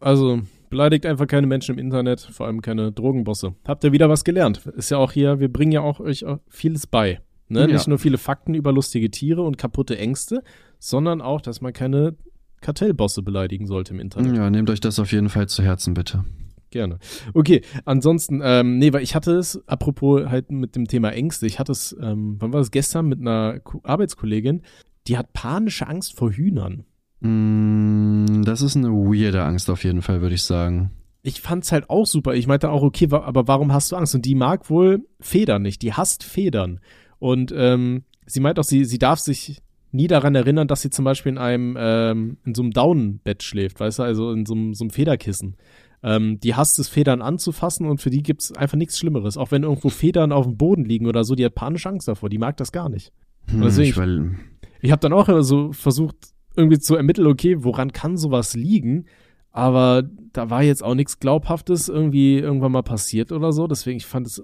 also beleidigt einfach keine Menschen im Internet, vor allem keine Drogenbosse. Habt ihr wieder was gelernt? Ist ja auch hier, wir bringen ja auch euch vieles bei. Ne? Ja. Nicht nur viele Fakten über lustige Tiere und kaputte Ängste, sondern auch, dass man keine Kartellbosse beleidigen sollte im Internet. Ja, nehmt euch das auf jeden Fall zu Herzen, bitte. Gerne. Okay, ansonsten, ähm, nee, weil ich hatte es, apropos halt mit dem Thema Ängste, ich hatte es, ähm, wann war das gestern mit einer Arbeitskollegin, die hat panische Angst vor Hühnern. Mm, das ist eine weirde Angst auf jeden Fall, würde ich sagen. Ich fand's halt auch super. Ich meinte auch, okay, aber warum hast du Angst? Und die mag wohl Federn nicht. Die hasst Federn. Und ähm, sie meint auch, sie, sie darf sich nie daran erinnern, dass sie zum Beispiel in einem, ähm, in so einem Daunenbett schläft, weißt du, also in so einem, so einem Federkissen. Ähm, die hasst es, Federn anzufassen und für die gibt's einfach nichts Schlimmeres. Auch wenn irgendwo Federn auf dem Boden liegen oder so, die hat panische Angst davor. Die mag das gar nicht. Hm, deswegen, ich, ich, ich habe dann auch so versucht, irgendwie zu ermitteln, okay, woran kann sowas liegen? Aber da war jetzt auch nichts Glaubhaftes irgendwie irgendwann mal passiert oder so. Deswegen, ich fand es.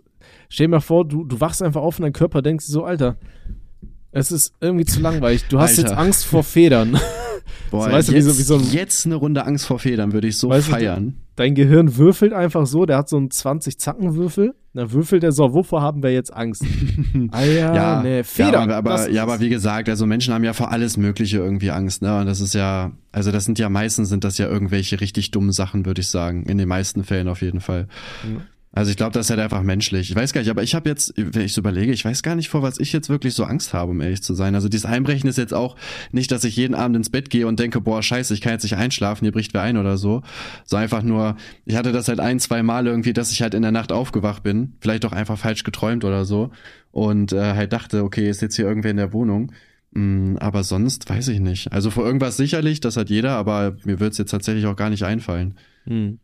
Stell dir mal vor, du, du wachst einfach auf und dein Körper denkst so, Alter, es ist irgendwie zu langweilig. Du hast Alter. jetzt Angst vor Federn. Boah, so, weißt jetzt, du, wie so, wie so jetzt eine Runde Angst vor Federn würde ich so feiern. Du, dein Gehirn würfelt einfach so, der hat so einen 20-Zacken-Würfel. Dann würfelt er so, wovor haben wir jetzt Angst? ah ja, ja nee, Federn. Ja, aber, aber ja, aber wie gesagt, also Menschen haben ja vor alles Mögliche irgendwie Angst, ne? Und das ist ja, also das sind ja meistens sind das ja irgendwelche richtig dummen Sachen, würde ich sagen. In den meisten Fällen auf jeden Fall. Mhm. Also ich glaube, das ist halt einfach menschlich. Ich weiß gar nicht, aber ich habe jetzt, wenn ich so überlege, ich weiß gar nicht, vor was ich jetzt wirklich so Angst habe, um ehrlich zu sein. Also dieses Einbrechen ist jetzt auch nicht, dass ich jeden Abend ins Bett gehe und denke, boah, scheiße, ich kann jetzt nicht einschlafen, hier bricht wer ein oder so. So einfach nur, ich hatte das halt ein, zwei Mal irgendwie, dass ich halt in der Nacht aufgewacht bin, vielleicht auch einfach falsch geträumt oder so und äh, halt dachte, okay, ist jetzt hier irgendwer in der Wohnung. Mm, aber sonst weiß ich nicht. Also vor irgendwas sicherlich, das hat jeder, aber mir wird's jetzt tatsächlich auch gar nicht einfallen. Hm.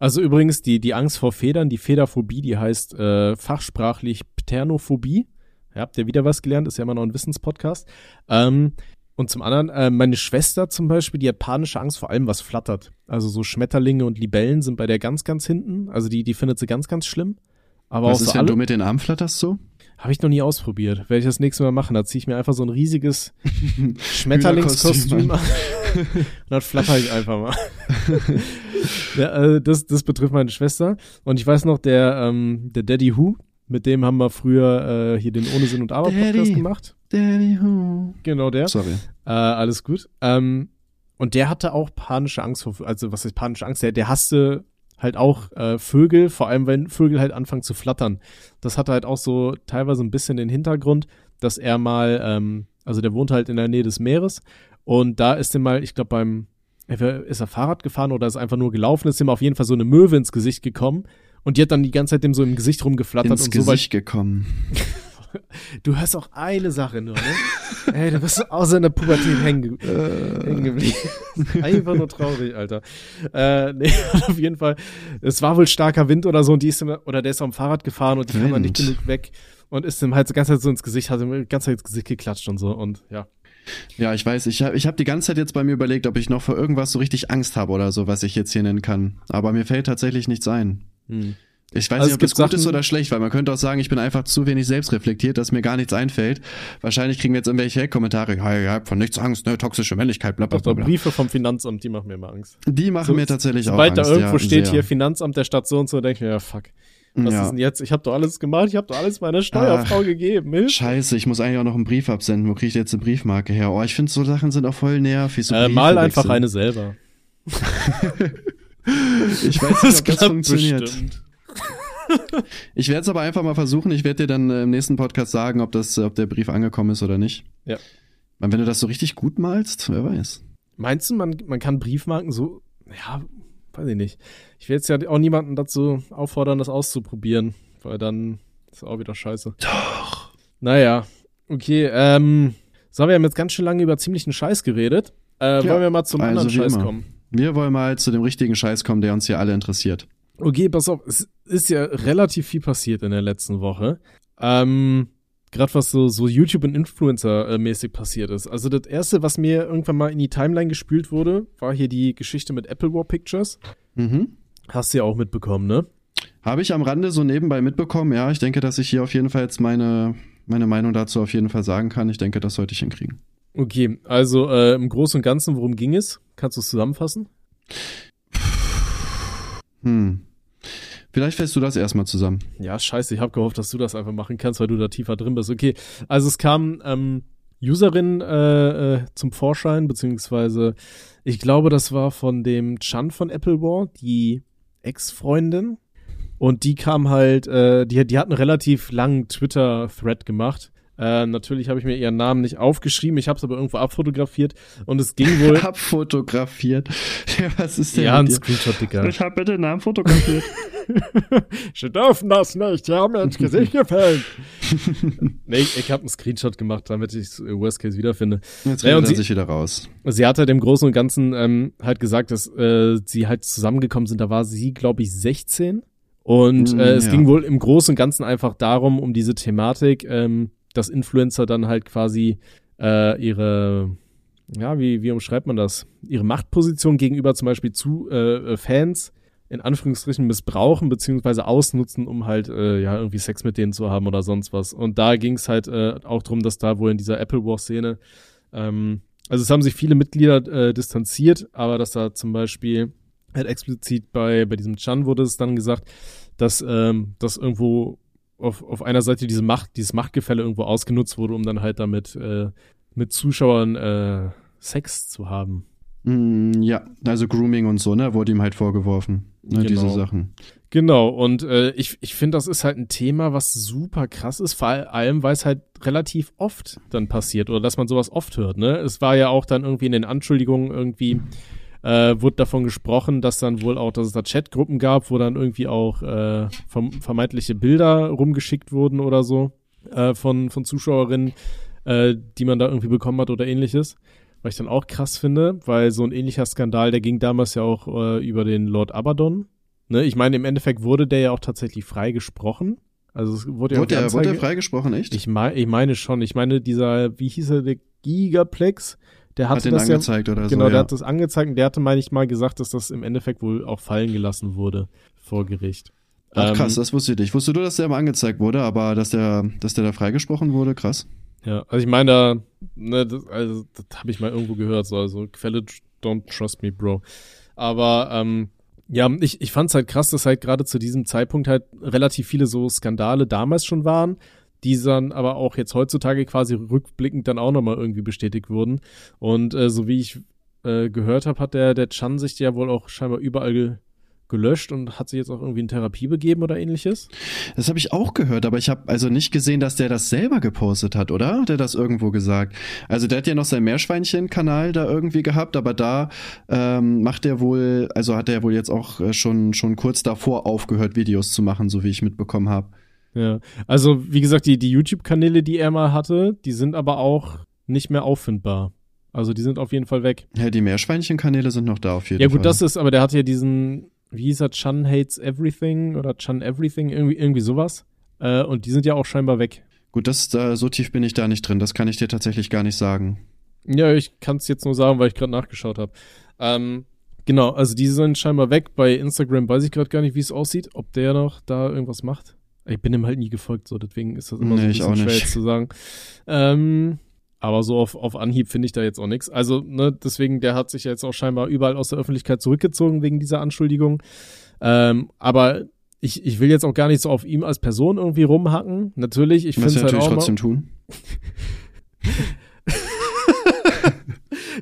Also übrigens, die, die Angst vor Federn, die Federphobie, die heißt äh, fachsprachlich Pternophobie. Ja, habt ihr wieder was gelernt? Ist ja immer noch ein Wissenspodcast. Ähm, und zum anderen, äh, meine Schwester zum Beispiel, die hat panische Angst vor allem, was flattert. Also so Schmetterlinge und Libellen sind bei der ganz, ganz hinten. Also die, die findet sie ganz, ganz schlimm. Aber was ist, so wenn alle, du mit den Armen flatterst so? Habe ich noch nie ausprobiert. Werde ich das nächste Mal machen. Da ziehe ich mir einfach so ein riesiges Schmetterlingskostüm an. und dann flatter ich einfach mal. ja, äh, das, das betrifft meine Schwester. Und ich weiß noch, der, ähm, der Daddy Who, mit dem haben wir früher äh, hier den Ohne Sinn und Aber Daddy, Podcast gemacht. Daddy Who. Genau der. Sorry. Äh, alles gut. Ähm, und der hatte auch panische Angst vor, also was ist panische Angst? Der, der hasste halt auch äh, Vögel, vor allem wenn Vögel halt anfangen zu flattern. Das hatte halt auch so teilweise ein bisschen den Hintergrund, dass er mal, ähm, also der wohnt halt in der Nähe des Meeres und da ist ihm mal, ich glaube beim, ist er Fahrrad gefahren oder ist einfach nur gelaufen, ist ihm auf jeden Fall so eine Möwe ins Gesicht gekommen und die hat dann die ganze Zeit dem so im Gesicht rumgeflattert ins und Gesicht so weit gekommen. Du hörst auch eine Sache nur, ne? Ey, du bist außer in der Pubertät hängen, äh. hängen geblieben. Einfach nur traurig, Alter. Äh, nee, auf jeden Fall. Es war wohl starker Wind oder so und die ist immer, oder der ist am Fahrrad gefahren und die Wind. kam dann nicht genug weg und ist ihm halt die ganze Zeit so ins Gesicht, hat ihm die ganze Zeit ins Gesicht geklatscht und so und ja. Ja, ich weiß, ich habe ich hab die ganze Zeit jetzt bei mir überlegt, ob ich noch vor irgendwas so richtig Angst habe oder so, was ich jetzt hier nennen kann. Aber mir fällt tatsächlich nichts ein. Hm. Ich weiß also nicht, ob es gut ist oder schlecht, weil man könnte auch sagen, ich bin einfach zu wenig selbstreflektiert, dass mir gar nichts einfällt. Wahrscheinlich kriegen wir jetzt irgendwelche Kommentare, ja, ja, von nichts Angst, ne, toxische Männlichkeit, bla, bla, bla. Briefe vom Finanzamt, die machen mir immer Angst. Die machen so, mir tatsächlich auch Angst. Sobald da irgendwo ja, steht sehr. hier Finanzamt der Stadt so und so, denke ich mir, ja, fuck. Was ja. ist denn jetzt? Ich habe doch alles gemacht, ich habe doch alles meiner Steuerfrau ah, gegeben. Hilf. Scheiße, ich muss eigentlich auch noch einen Brief absenden. Wo kriege ich jetzt eine Briefmarke her? Oh, ich finde so Sachen sind auch voll nervig. So äh, mal einfach eine selber. ich weiß nicht, ob das, das funktioniert. Bestimmt. ich werde es aber einfach mal versuchen. Ich werde dir dann äh, im nächsten Podcast sagen, ob, das, ob der Brief angekommen ist oder nicht. Ja. Wenn du das so richtig gut malst, wer weiß. Meinst du, man, man kann Briefmarken so, ja, weiß ich nicht. Ich will jetzt ja auch niemanden dazu auffordern, das auszuprobieren, weil dann ist auch wieder scheiße. Doch. Naja, okay, ähm, so, wir haben jetzt ganz schön lange über ziemlichen Scheiß geredet. Äh, ja, wollen wir mal zum also anderen Scheiß immer. kommen? Wir wollen mal zu dem richtigen Scheiß kommen, der uns hier alle interessiert. Okay, pass auf, es ist ja relativ viel passiert in der letzten Woche. Ähm, gerade was so, so YouTube und Influencer-mäßig passiert ist. Also das erste, was mir irgendwann mal in die Timeline gespült wurde, war hier die Geschichte mit Apple War Pictures. Mhm. Hast du ja auch mitbekommen, ne? Habe ich am Rande so nebenbei mitbekommen, ja. Ich denke, dass ich hier auf jeden Fall jetzt meine, meine Meinung dazu auf jeden Fall sagen kann. Ich denke, das sollte ich hinkriegen. Okay, also äh, im Großen und Ganzen, worum ging es? Kannst du es zusammenfassen? Hm. Vielleicht fällst du das erstmal zusammen. Ja, scheiße, ich habe gehofft, dass du das einfach machen kannst, weil du da tiefer drin bist. Okay, also es kam ähm, Userin äh, äh, zum Vorschein, beziehungsweise ich glaube, das war von dem Chan von Apple War, die Ex-Freundin. Und die kam halt, äh, die, die hat einen relativ langen Twitter-Thread gemacht, äh, natürlich habe ich mir ihren Namen nicht aufgeschrieben, ich habe es aber irgendwo abfotografiert und es ging wohl. abfotografiert? Was ist denn? Ja, ein Screenshot, Digga. Ich habe bitte den Namen fotografiert. Sie dürfen das nicht, Sie haben mir ins Gesicht gefällt. nee, ich, ich habe einen Screenshot gemacht, damit ich äh, Worst Case wiederfinde. Jetzt redet ja, er sich wieder raus. Sie hat halt im Großen und Ganzen ähm, halt gesagt, dass äh, sie halt zusammengekommen sind. Da war sie, glaube ich, 16. Und mm, äh, es ja. ging wohl im Großen und Ganzen einfach darum, um diese Thematik, ähm, dass Influencer dann halt quasi äh, ihre, ja, wie, wie umschreibt man das? Ihre Machtposition gegenüber zum Beispiel zu äh, Fans in Anführungsstrichen missbrauchen beziehungsweise ausnutzen, um halt äh, ja irgendwie Sex mit denen zu haben oder sonst was. Und da ging es halt äh, auch drum, dass da wohl in dieser Apple War Szene, ähm, also es haben sich viele Mitglieder äh, distanziert, aber dass da zum Beispiel halt explizit bei bei diesem Chan wurde es dann gesagt, dass ähm, das irgendwo auf, auf einer Seite diese Macht, dieses Machtgefälle irgendwo ausgenutzt wurde, um dann halt damit äh, mit Zuschauern äh, Sex zu haben. Mm, ja, also Grooming und so, ne, wurde ihm halt vorgeworfen, ne, genau. diese Sachen. Genau, und äh, ich, ich finde, das ist halt ein Thema, was super krass ist, vor allem, weil es halt relativ oft dann passiert oder dass man sowas oft hört, ne? Es war ja auch dann irgendwie in den Anschuldigungen irgendwie äh, wurde davon gesprochen, dass dann wohl auch, dass es da Chatgruppen gab, wo dann irgendwie auch äh, vermeintliche Bilder rumgeschickt wurden oder so äh, von, von Zuschauerinnen, äh, die man da irgendwie bekommen hat oder ähnliches. Was ich dann auch krass finde, weil so ein ähnlicher Skandal, der ging damals ja auch äh, über den Lord Abaddon. Ne? Ich meine, im Endeffekt wurde der ja auch tatsächlich freigesprochen. Also es wurde ja wurde, der, wurde der freigesprochen, echt? Ich, mein, ich meine schon. Ich meine, dieser, wie hieß er, der Gigaplex, der hatte hat das angezeigt ja, oder genau, so. der hat das angezeigt und der hatte, meine ich mal, gesagt, dass das im Endeffekt wohl auch fallen gelassen wurde vor Gericht. Ach krass, ähm, das wusste ich nicht. Wusste du, dass der mal angezeigt wurde, aber dass der, dass der da freigesprochen wurde, krass. Ja, also ich meine da, ne, das, also das habe ich mal irgendwo gehört, so, also Quelle, don't trust me, bro. Aber ähm, ja, ich, ich fand es halt krass, dass halt gerade zu diesem Zeitpunkt halt relativ viele so Skandale damals schon waren die dann aber auch jetzt heutzutage quasi rückblickend dann auch nochmal irgendwie bestätigt wurden. Und äh, so wie ich äh, gehört habe, hat der, der Chan sich ja wohl auch scheinbar überall ge gelöscht und hat sich jetzt auch irgendwie in Therapie begeben oder ähnliches? Das habe ich auch gehört, aber ich habe also nicht gesehen, dass der das selber gepostet hat, oder? Hat er das irgendwo gesagt? Also der hat ja noch sein Meerschweinchen-Kanal da irgendwie gehabt, aber da ähm, macht er wohl, also hat er wohl jetzt auch äh, schon, schon kurz davor aufgehört, Videos zu machen, so wie ich mitbekommen habe. Ja, also wie gesagt, die, die YouTube-Kanäle, die er mal hatte, die sind aber auch nicht mehr auffindbar. Also die sind auf jeden Fall weg. Ja, die Meerschweinchen-Kanäle sind noch da auf jeden Fall. Ja gut, Fall. das ist, aber der hat ja diesen, wie hieß er, Chan Hates Everything oder Chan Everything, irgendwie, irgendwie sowas. Äh, und die sind ja auch scheinbar weg. Gut, das, da, so tief bin ich da nicht drin. Das kann ich dir tatsächlich gar nicht sagen. Ja, ich kann es jetzt nur sagen, weil ich gerade nachgeschaut habe. Ähm, genau, also die sind scheinbar weg. Bei Instagram weiß ich gerade gar nicht, wie es aussieht, ob der noch da irgendwas macht. Ich bin ihm halt nie gefolgt, so deswegen ist das immer nee, so ein bisschen schwer jetzt zu sagen. Ähm, aber so auf, auf Anhieb finde ich da jetzt auch nichts. Also, ne, deswegen, der hat sich jetzt auch scheinbar überall aus der Öffentlichkeit zurückgezogen wegen dieser Anschuldigung. Ähm, aber ich, ich will jetzt auch gar nicht so auf ihm als Person irgendwie rumhacken. Natürlich, ich finde es halt natürlich auch trotzdem mal, tun.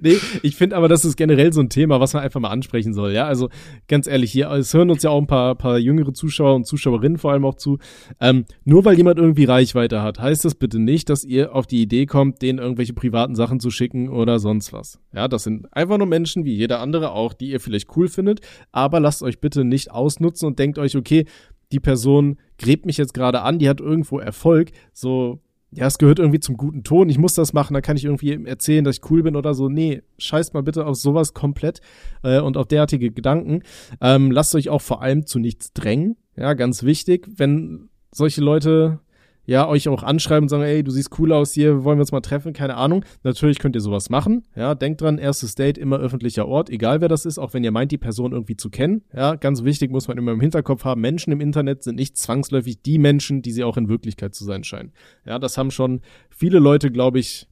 nee, ich finde aber, das ist generell so ein Thema, was man einfach mal ansprechen soll. Ja, also ganz ehrlich, hier, es hören uns ja auch ein paar, paar jüngere Zuschauer und Zuschauerinnen vor allem auch zu. Ähm, nur weil jemand irgendwie Reichweite hat, heißt das bitte nicht, dass ihr auf die Idee kommt, denen irgendwelche privaten Sachen zu schicken oder sonst was. Ja, das sind einfach nur Menschen wie jeder andere auch, die ihr vielleicht cool findet, aber lasst euch bitte nicht ausnutzen und denkt euch, okay, die Person gräbt mich jetzt gerade an, die hat irgendwo Erfolg, so ja, es gehört irgendwie zum guten Ton, ich muss das machen, dann kann ich irgendwie erzählen, dass ich cool bin oder so. Nee, scheißt mal bitte auf sowas komplett äh, und auf derartige Gedanken. Ähm, lasst euch auch vor allem zu nichts drängen. Ja, ganz wichtig, wenn solche Leute ja, euch auch anschreiben und sagen, ey, du siehst cool aus hier, wollen wir uns mal treffen, keine Ahnung. Natürlich könnt ihr sowas machen, ja, denkt dran, erstes Date immer öffentlicher Ort, egal wer das ist, auch wenn ihr meint, die Person irgendwie zu kennen, ja, ganz wichtig muss man immer im Hinterkopf haben, Menschen im Internet sind nicht zwangsläufig die Menschen, die sie auch in Wirklichkeit zu sein scheinen. Ja, das haben schon viele Leute, glaube ich,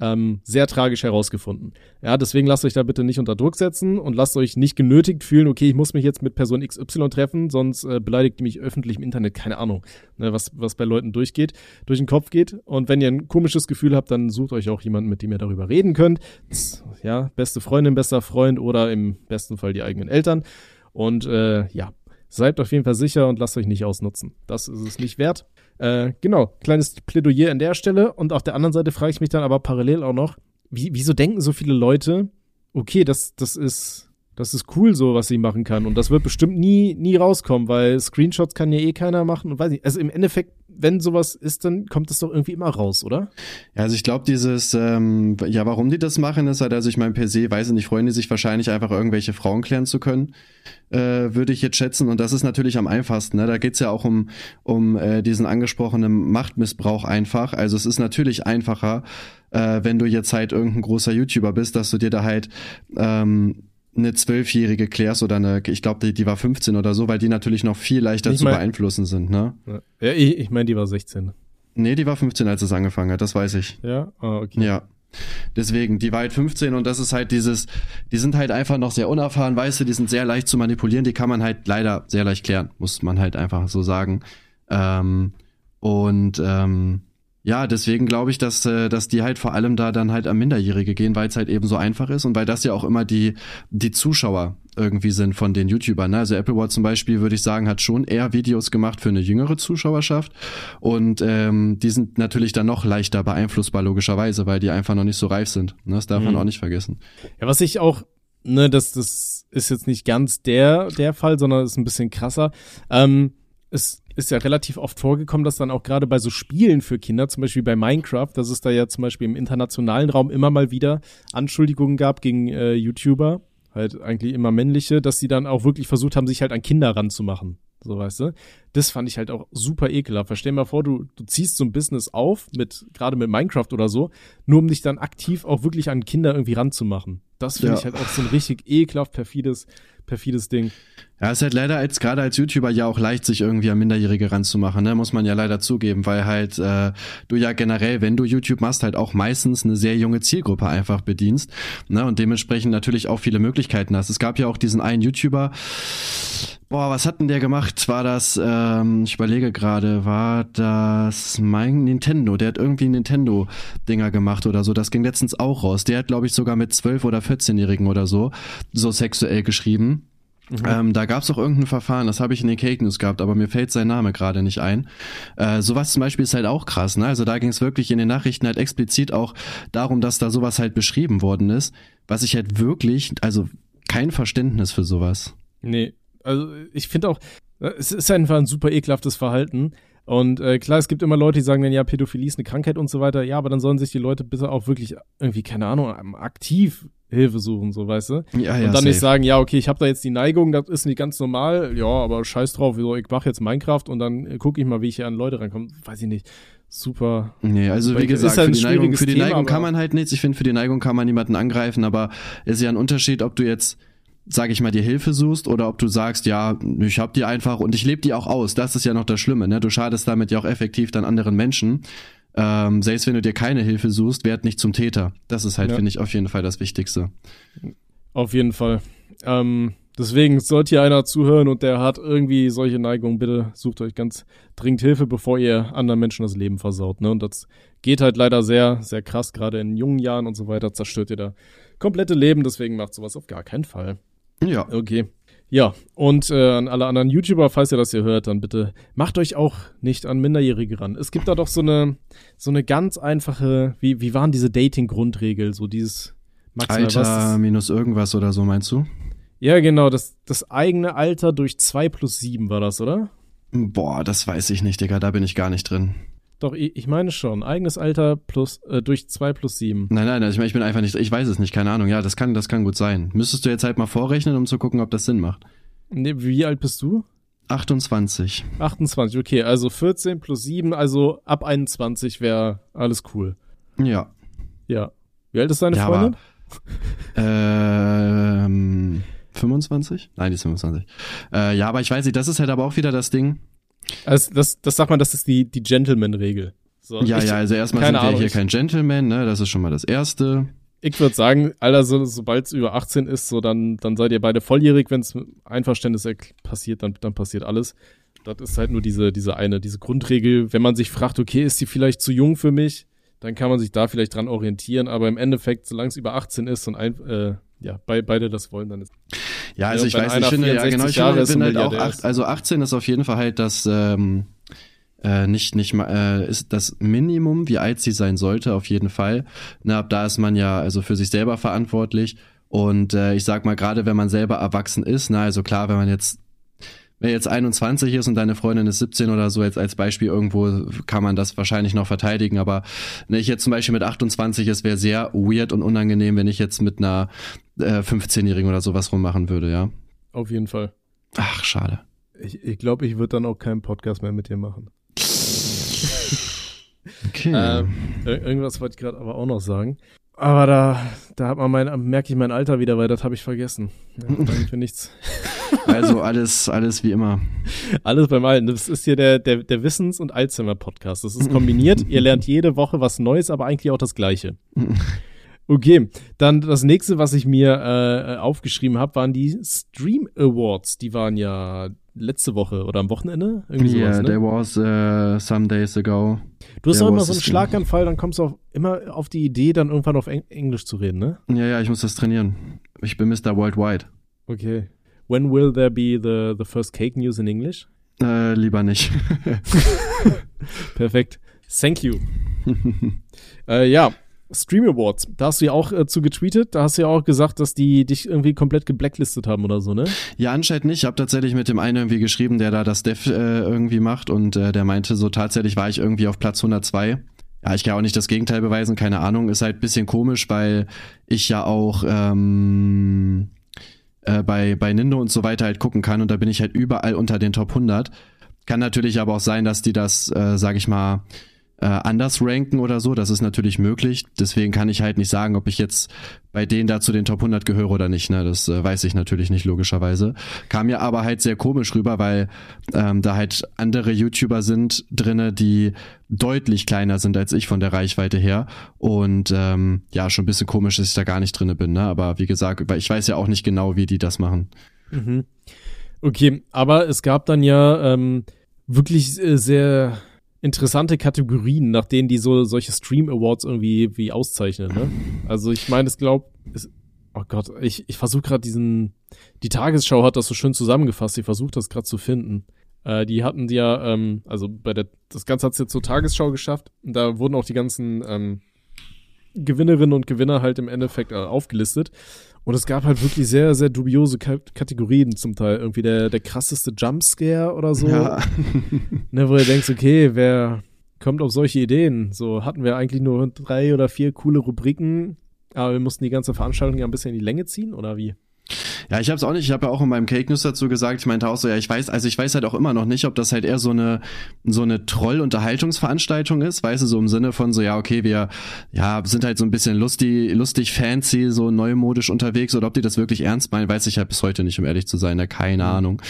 ähm, sehr tragisch herausgefunden. Ja, deswegen lasst euch da bitte nicht unter Druck setzen und lasst euch nicht genötigt fühlen, okay, ich muss mich jetzt mit Person XY treffen, sonst äh, beleidigt die mich öffentlich im Internet, keine Ahnung, ne, was, was bei Leuten durchgeht, durch den Kopf geht. Und wenn ihr ein komisches Gefühl habt, dann sucht euch auch jemanden, mit dem ihr darüber reden könnt. Ja, beste Freundin, bester Freund oder im besten Fall die eigenen Eltern. Und äh, ja, seid auf jeden Fall sicher und lasst euch nicht ausnutzen. Das ist es nicht wert. Äh, genau, kleines Plädoyer an der Stelle. Und auf der anderen Seite frage ich mich dann aber parallel auch noch, wie, wieso denken so viele Leute, okay, das, das ist, das ist cool so, was sie machen kann. Und das wird bestimmt nie, nie rauskommen, weil Screenshots kann ja eh keiner machen und weiß nicht. Also im Endeffekt wenn sowas ist, dann kommt das doch irgendwie immer raus, oder? Ja, also ich glaube, dieses, ähm, ja, warum die das machen, ist halt, also ich meine, per se, weiß ich nicht, freuen die sich wahrscheinlich einfach irgendwelche Frauen klären zu können, äh, würde ich jetzt schätzen. Und das ist natürlich am einfachsten. Ne? Da geht's ja auch um, um äh, diesen angesprochenen Machtmissbrauch einfach. Also es ist natürlich einfacher, äh, wenn du jetzt halt irgendein großer YouTuber bist, dass du dir da halt ähm, eine Zwölfjährige klärst oder eine, ich glaube, die, die war 15 oder so, weil die natürlich noch viel leichter ich zu mein, beeinflussen sind, ne? Ja, ich, ich meine, die war 16. Nee, die war 15, als es angefangen hat, das weiß ich. Ja, ah, okay. Ja. Deswegen, die war halt 15 und das ist halt dieses, die sind halt einfach noch sehr unerfahren, weißt du, die sind sehr leicht zu manipulieren, die kann man halt leider sehr leicht klären, muss man halt einfach so sagen. Ähm, und ähm, ja, deswegen glaube ich, dass, äh, dass die halt vor allem da dann halt am Minderjährige gehen, weil es halt eben so einfach ist und weil das ja auch immer die, die Zuschauer irgendwie sind von den YouTubern. Ne? Also Apple Watch zum Beispiel, würde ich sagen, hat schon eher Videos gemacht für eine jüngere Zuschauerschaft und ähm, die sind natürlich dann noch leichter beeinflussbar, logischerweise, weil die einfach noch nicht so reif sind. Ne? Das darf mhm. man auch nicht vergessen. Ja, was ich auch, ne, das, das ist jetzt nicht ganz der, der Fall, sondern ist ein bisschen krasser. Ähm, es ist ja relativ oft vorgekommen, dass dann auch gerade bei so Spielen für Kinder, zum Beispiel bei Minecraft, dass es da ja zum Beispiel im internationalen Raum immer mal wieder Anschuldigungen gab gegen äh, YouTuber, halt eigentlich immer männliche, dass sie dann auch wirklich versucht haben, sich halt an Kinder ranzumachen. So weißt du. Das fand ich halt auch super ekelhaft. Stell dir mal vor, du, du ziehst so ein Business auf, mit, gerade mit Minecraft oder so, nur um dich dann aktiv auch wirklich an Kinder irgendwie ranzumachen. Das finde ja. ich halt auch so ein richtig ekelhaft perfides perfides Ding. Ja, ist halt leider als gerade als YouTuber ja auch leicht, sich irgendwie an Minderjährige ranzumachen, ne? Muss man ja leider zugeben, weil halt äh, du ja generell, wenn du YouTube machst, halt auch meistens eine sehr junge Zielgruppe einfach bedienst, ne? Und dementsprechend natürlich auch viele Möglichkeiten hast. Es gab ja auch diesen einen YouTuber, Boah, was hat denn der gemacht? War das, ähm, ich überlege gerade, war das mein Nintendo? Der hat irgendwie Nintendo-Dinger gemacht oder so. Das ging letztens auch raus. Der hat, glaube ich, sogar mit 12- oder 14-Jährigen oder so, so sexuell geschrieben. Mhm. Ähm, da gab es auch irgendein Verfahren, das habe ich in den Cake News gehabt, aber mir fällt sein Name gerade nicht ein. Äh, sowas zum Beispiel ist halt auch krass, ne? Also da ging es wirklich in den Nachrichten halt explizit auch darum, dass da sowas halt beschrieben worden ist, was ich halt wirklich, also kein Verständnis für sowas. Nee, also ich finde auch, es ist einfach ein super ekelhaftes Verhalten. Und äh, klar, es gibt immer Leute, die sagen dann, ja, Pädophilie ist eine Krankheit und so weiter. Ja, aber dann sollen sich die Leute bitte auch wirklich irgendwie, keine Ahnung, aktiv Hilfe suchen, so weißt du. Ja, ja, und dann safe. nicht sagen, ja, okay, ich habe da jetzt die Neigung, das ist nicht ganz normal. Ja, aber scheiß drauf, ich mache jetzt Minecraft und dann gucke ich mal, wie ich hier an Leute rankomme. Weiß ich nicht. Super. Nee, also wie gesagt, halt für, die Neigung, für die Neigung kann man halt nichts. Ich finde, für die Neigung kann man niemanden angreifen, aber es ist ja ein Unterschied, ob du jetzt sage ich mal, dir Hilfe suchst oder ob du sagst, ja, ich hab die einfach und ich lebe die auch aus. Das ist ja noch das Schlimme, ne? Du schadest damit ja auch effektiv dann anderen Menschen. Ähm, selbst wenn du dir keine Hilfe suchst, werd nicht zum Täter. Das ist halt, ja. finde ich, auf jeden Fall das Wichtigste. Auf jeden Fall. Ähm, deswegen sollte hier einer zuhören und der hat irgendwie solche Neigungen, bitte sucht euch ganz dringend Hilfe, bevor ihr anderen Menschen das Leben versaut. Ne? Und das geht halt leider sehr, sehr krass, gerade in jungen Jahren und so weiter, zerstört ihr da komplette Leben, deswegen macht sowas auf gar keinen Fall. Ja. Okay. Ja, und äh, an alle anderen YouTuber, falls ihr das hier hört, dann bitte macht euch auch nicht an Minderjährige ran. Es gibt da doch so eine, so eine ganz einfache, wie, wie waren diese Dating-Grundregel, so dieses maximal Alter was, minus irgendwas oder so, meinst du? Ja, genau, das, das eigene Alter durch zwei plus sieben war das, oder? Boah, das weiß ich nicht, Digga, da bin ich gar nicht drin. Doch, ich meine schon. Eigenes Alter plus äh, durch zwei plus sieben. Nein, nein, also ich, mein, ich bin einfach nicht, ich weiß es nicht, keine Ahnung. Ja, das kann, das kann gut sein. Müsstest du jetzt halt mal vorrechnen, um zu gucken, ob das Sinn macht. Nee, wie alt bist du? 28. 28, okay, also 14 plus 7, also ab 21 wäre alles cool. Ja. Ja. Wie alt ist deine Ja, Freundin? Ähm, 25? Nein, die ist 25. Äh, ja, aber ich weiß nicht, das ist halt aber auch wieder das Ding. Also das, das sagt man, das ist die, die Gentleman-Regel. So, Ja, ich, ja, also erstmal sind wir Ahnung, hier kein Gentleman, ne? Das ist schon mal das Erste. Ich würde sagen, Alter, so, sobald es über 18 ist, so dann, dann seid ihr beide volljährig. Wenn es Einverständnis passiert, dann, dann passiert alles. Das ist halt nur diese, diese eine, diese Grundregel. Wenn man sich fragt, okay, ist die vielleicht zu jung für mich, dann kann man sich da vielleicht dran orientieren. Aber im Endeffekt, solange es über 18 ist und ein, äh, ja, bei, beide das wollen, dann ist. Ja, also ich weiß nicht, ich finde, ja, 64 genau, ich Jahre finde und halt auch, acht, also 18 ist auf jeden Fall halt das, ähm, äh, nicht, nicht mal, äh, ist das Minimum, wie alt sie sein sollte, auf jeden Fall. Na, ab da ist man ja also für sich selber verantwortlich. Und äh, ich sag mal, gerade wenn man selber erwachsen ist, na, also klar, wenn man jetzt wenn jetzt 21 ist und deine Freundin ist 17 oder so, jetzt als Beispiel irgendwo kann man das wahrscheinlich noch verteidigen, aber wenn ich jetzt zum Beispiel mit 28, es wäre sehr weird und unangenehm, wenn ich jetzt mit einer äh, 15-Jährigen oder sowas rummachen würde, ja. Auf jeden Fall. Ach, schade. Ich, ich glaube, ich würde dann auch keinen Podcast mehr mit dir machen. Okay. Ähm, ir- irgendwas wollte ich gerade aber auch noch sagen. Aber da, da hat man mein, merke ich mein Alter wieder, weil das habe ich vergessen. Ja, danke für nichts. Also alles, alles wie immer. Alles beim Alten. Das ist hier der, der, der Wissens- und Alzheimer-Podcast. Das ist kombiniert. Ihr lernt jede Woche was Neues, aber eigentlich auch das Gleiche. Okay, dann das nächste, was ich mir äh, aufgeschrieben habe, waren die Stream Awards. Die waren ja letzte Woche oder am Wochenende. Irgendwie sowas, Yeah, ne? there was uh, some days ago. Du hast doch immer so einen. Schlaganfall, dann kommst du auf, immer auf die Idee, dann irgendwann auf Eng Englisch zu reden, ne? Ja, ja, ich muss das trainieren. Ich bin Mr. Worldwide. Okay. When will there be the, the first cake news in English? Äh, lieber nicht. Perfekt. Thank you. äh, ja, Stream Awards. Da hast du ja auch äh, zu getweetet. Da hast du ja auch gesagt, dass die dich irgendwie komplett geblacklistet haben oder so, ne? Ja, anscheinend nicht. Ich habe tatsächlich mit dem einen irgendwie geschrieben, der da das Dev äh, irgendwie macht und äh, der meinte so, tatsächlich war ich irgendwie auf Platz 102. Ja, ich kann auch nicht das Gegenteil beweisen, keine Ahnung. Ist halt ein bisschen komisch, weil ich ja auch ähm, äh, bei, bei Nindo und so weiter halt gucken kann und da bin ich halt überall unter den Top 100. Kann natürlich aber auch sein, dass die das, äh, sag ich mal, äh, anders ranken oder so. Das ist natürlich möglich. Deswegen kann ich halt nicht sagen, ob ich jetzt bei denen da zu den Top 100 gehöre oder nicht. Ne? Das äh, weiß ich natürlich nicht, logischerweise. Kam mir aber halt sehr komisch rüber, weil ähm, da halt andere YouTuber sind drinne, die deutlich kleiner sind als ich von der Reichweite her. Und ähm, ja, schon ein bisschen komisch, dass ich da gar nicht drinne bin. Ne? Aber wie gesagt, ich weiß ja auch nicht genau, wie die das machen. Mhm. Okay, aber es gab dann ja ähm, wirklich äh, sehr interessante Kategorien, nach denen die so solche Stream Awards irgendwie wie auszeichnen. Ne? Also ich meine, es glaubt, oh Gott, ich, ich versuche gerade diesen, die Tagesschau hat das so schön zusammengefasst. Ich versuche das gerade zu finden. Äh, die hatten ja, ähm, also bei der, das Ganze hat es jetzt zur Tagesschau geschafft. Und da wurden auch die ganzen ähm, Gewinnerinnen und Gewinner halt im Endeffekt äh, aufgelistet. Und es gab halt wirklich sehr, sehr dubiose Ka Kategorien zum Teil. Irgendwie der, der krasseste Jumpscare oder so. Ja. Ne, wo du denkst, okay, wer kommt auf solche Ideen? So hatten wir eigentlich nur drei oder vier coole Rubriken, aber wir mussten die ganze Veranstaltung ja ein bisschen in die Länge ziehen, oder wie? Ja, ich hab's auch nicht. Ich habe ja auch in meinem Cake News dazu gesagt, ich meinte auch so, ja, ich weiß, also ich weiß halt auch immer noch nicht, ob das halt eher so eine so eine Troll-Unterhaltungsveranstaltung ist, weißt du, so im Sinne von so, ja, okay, wir ja, sind halt so ein bisschen lustig, lustig fancy, so neumodisch unterwegs oder ob die das wirklich ernst meinen, weiß ich halt bis heute nicht, um ehrlich zu sein, ja, keine Ahnung.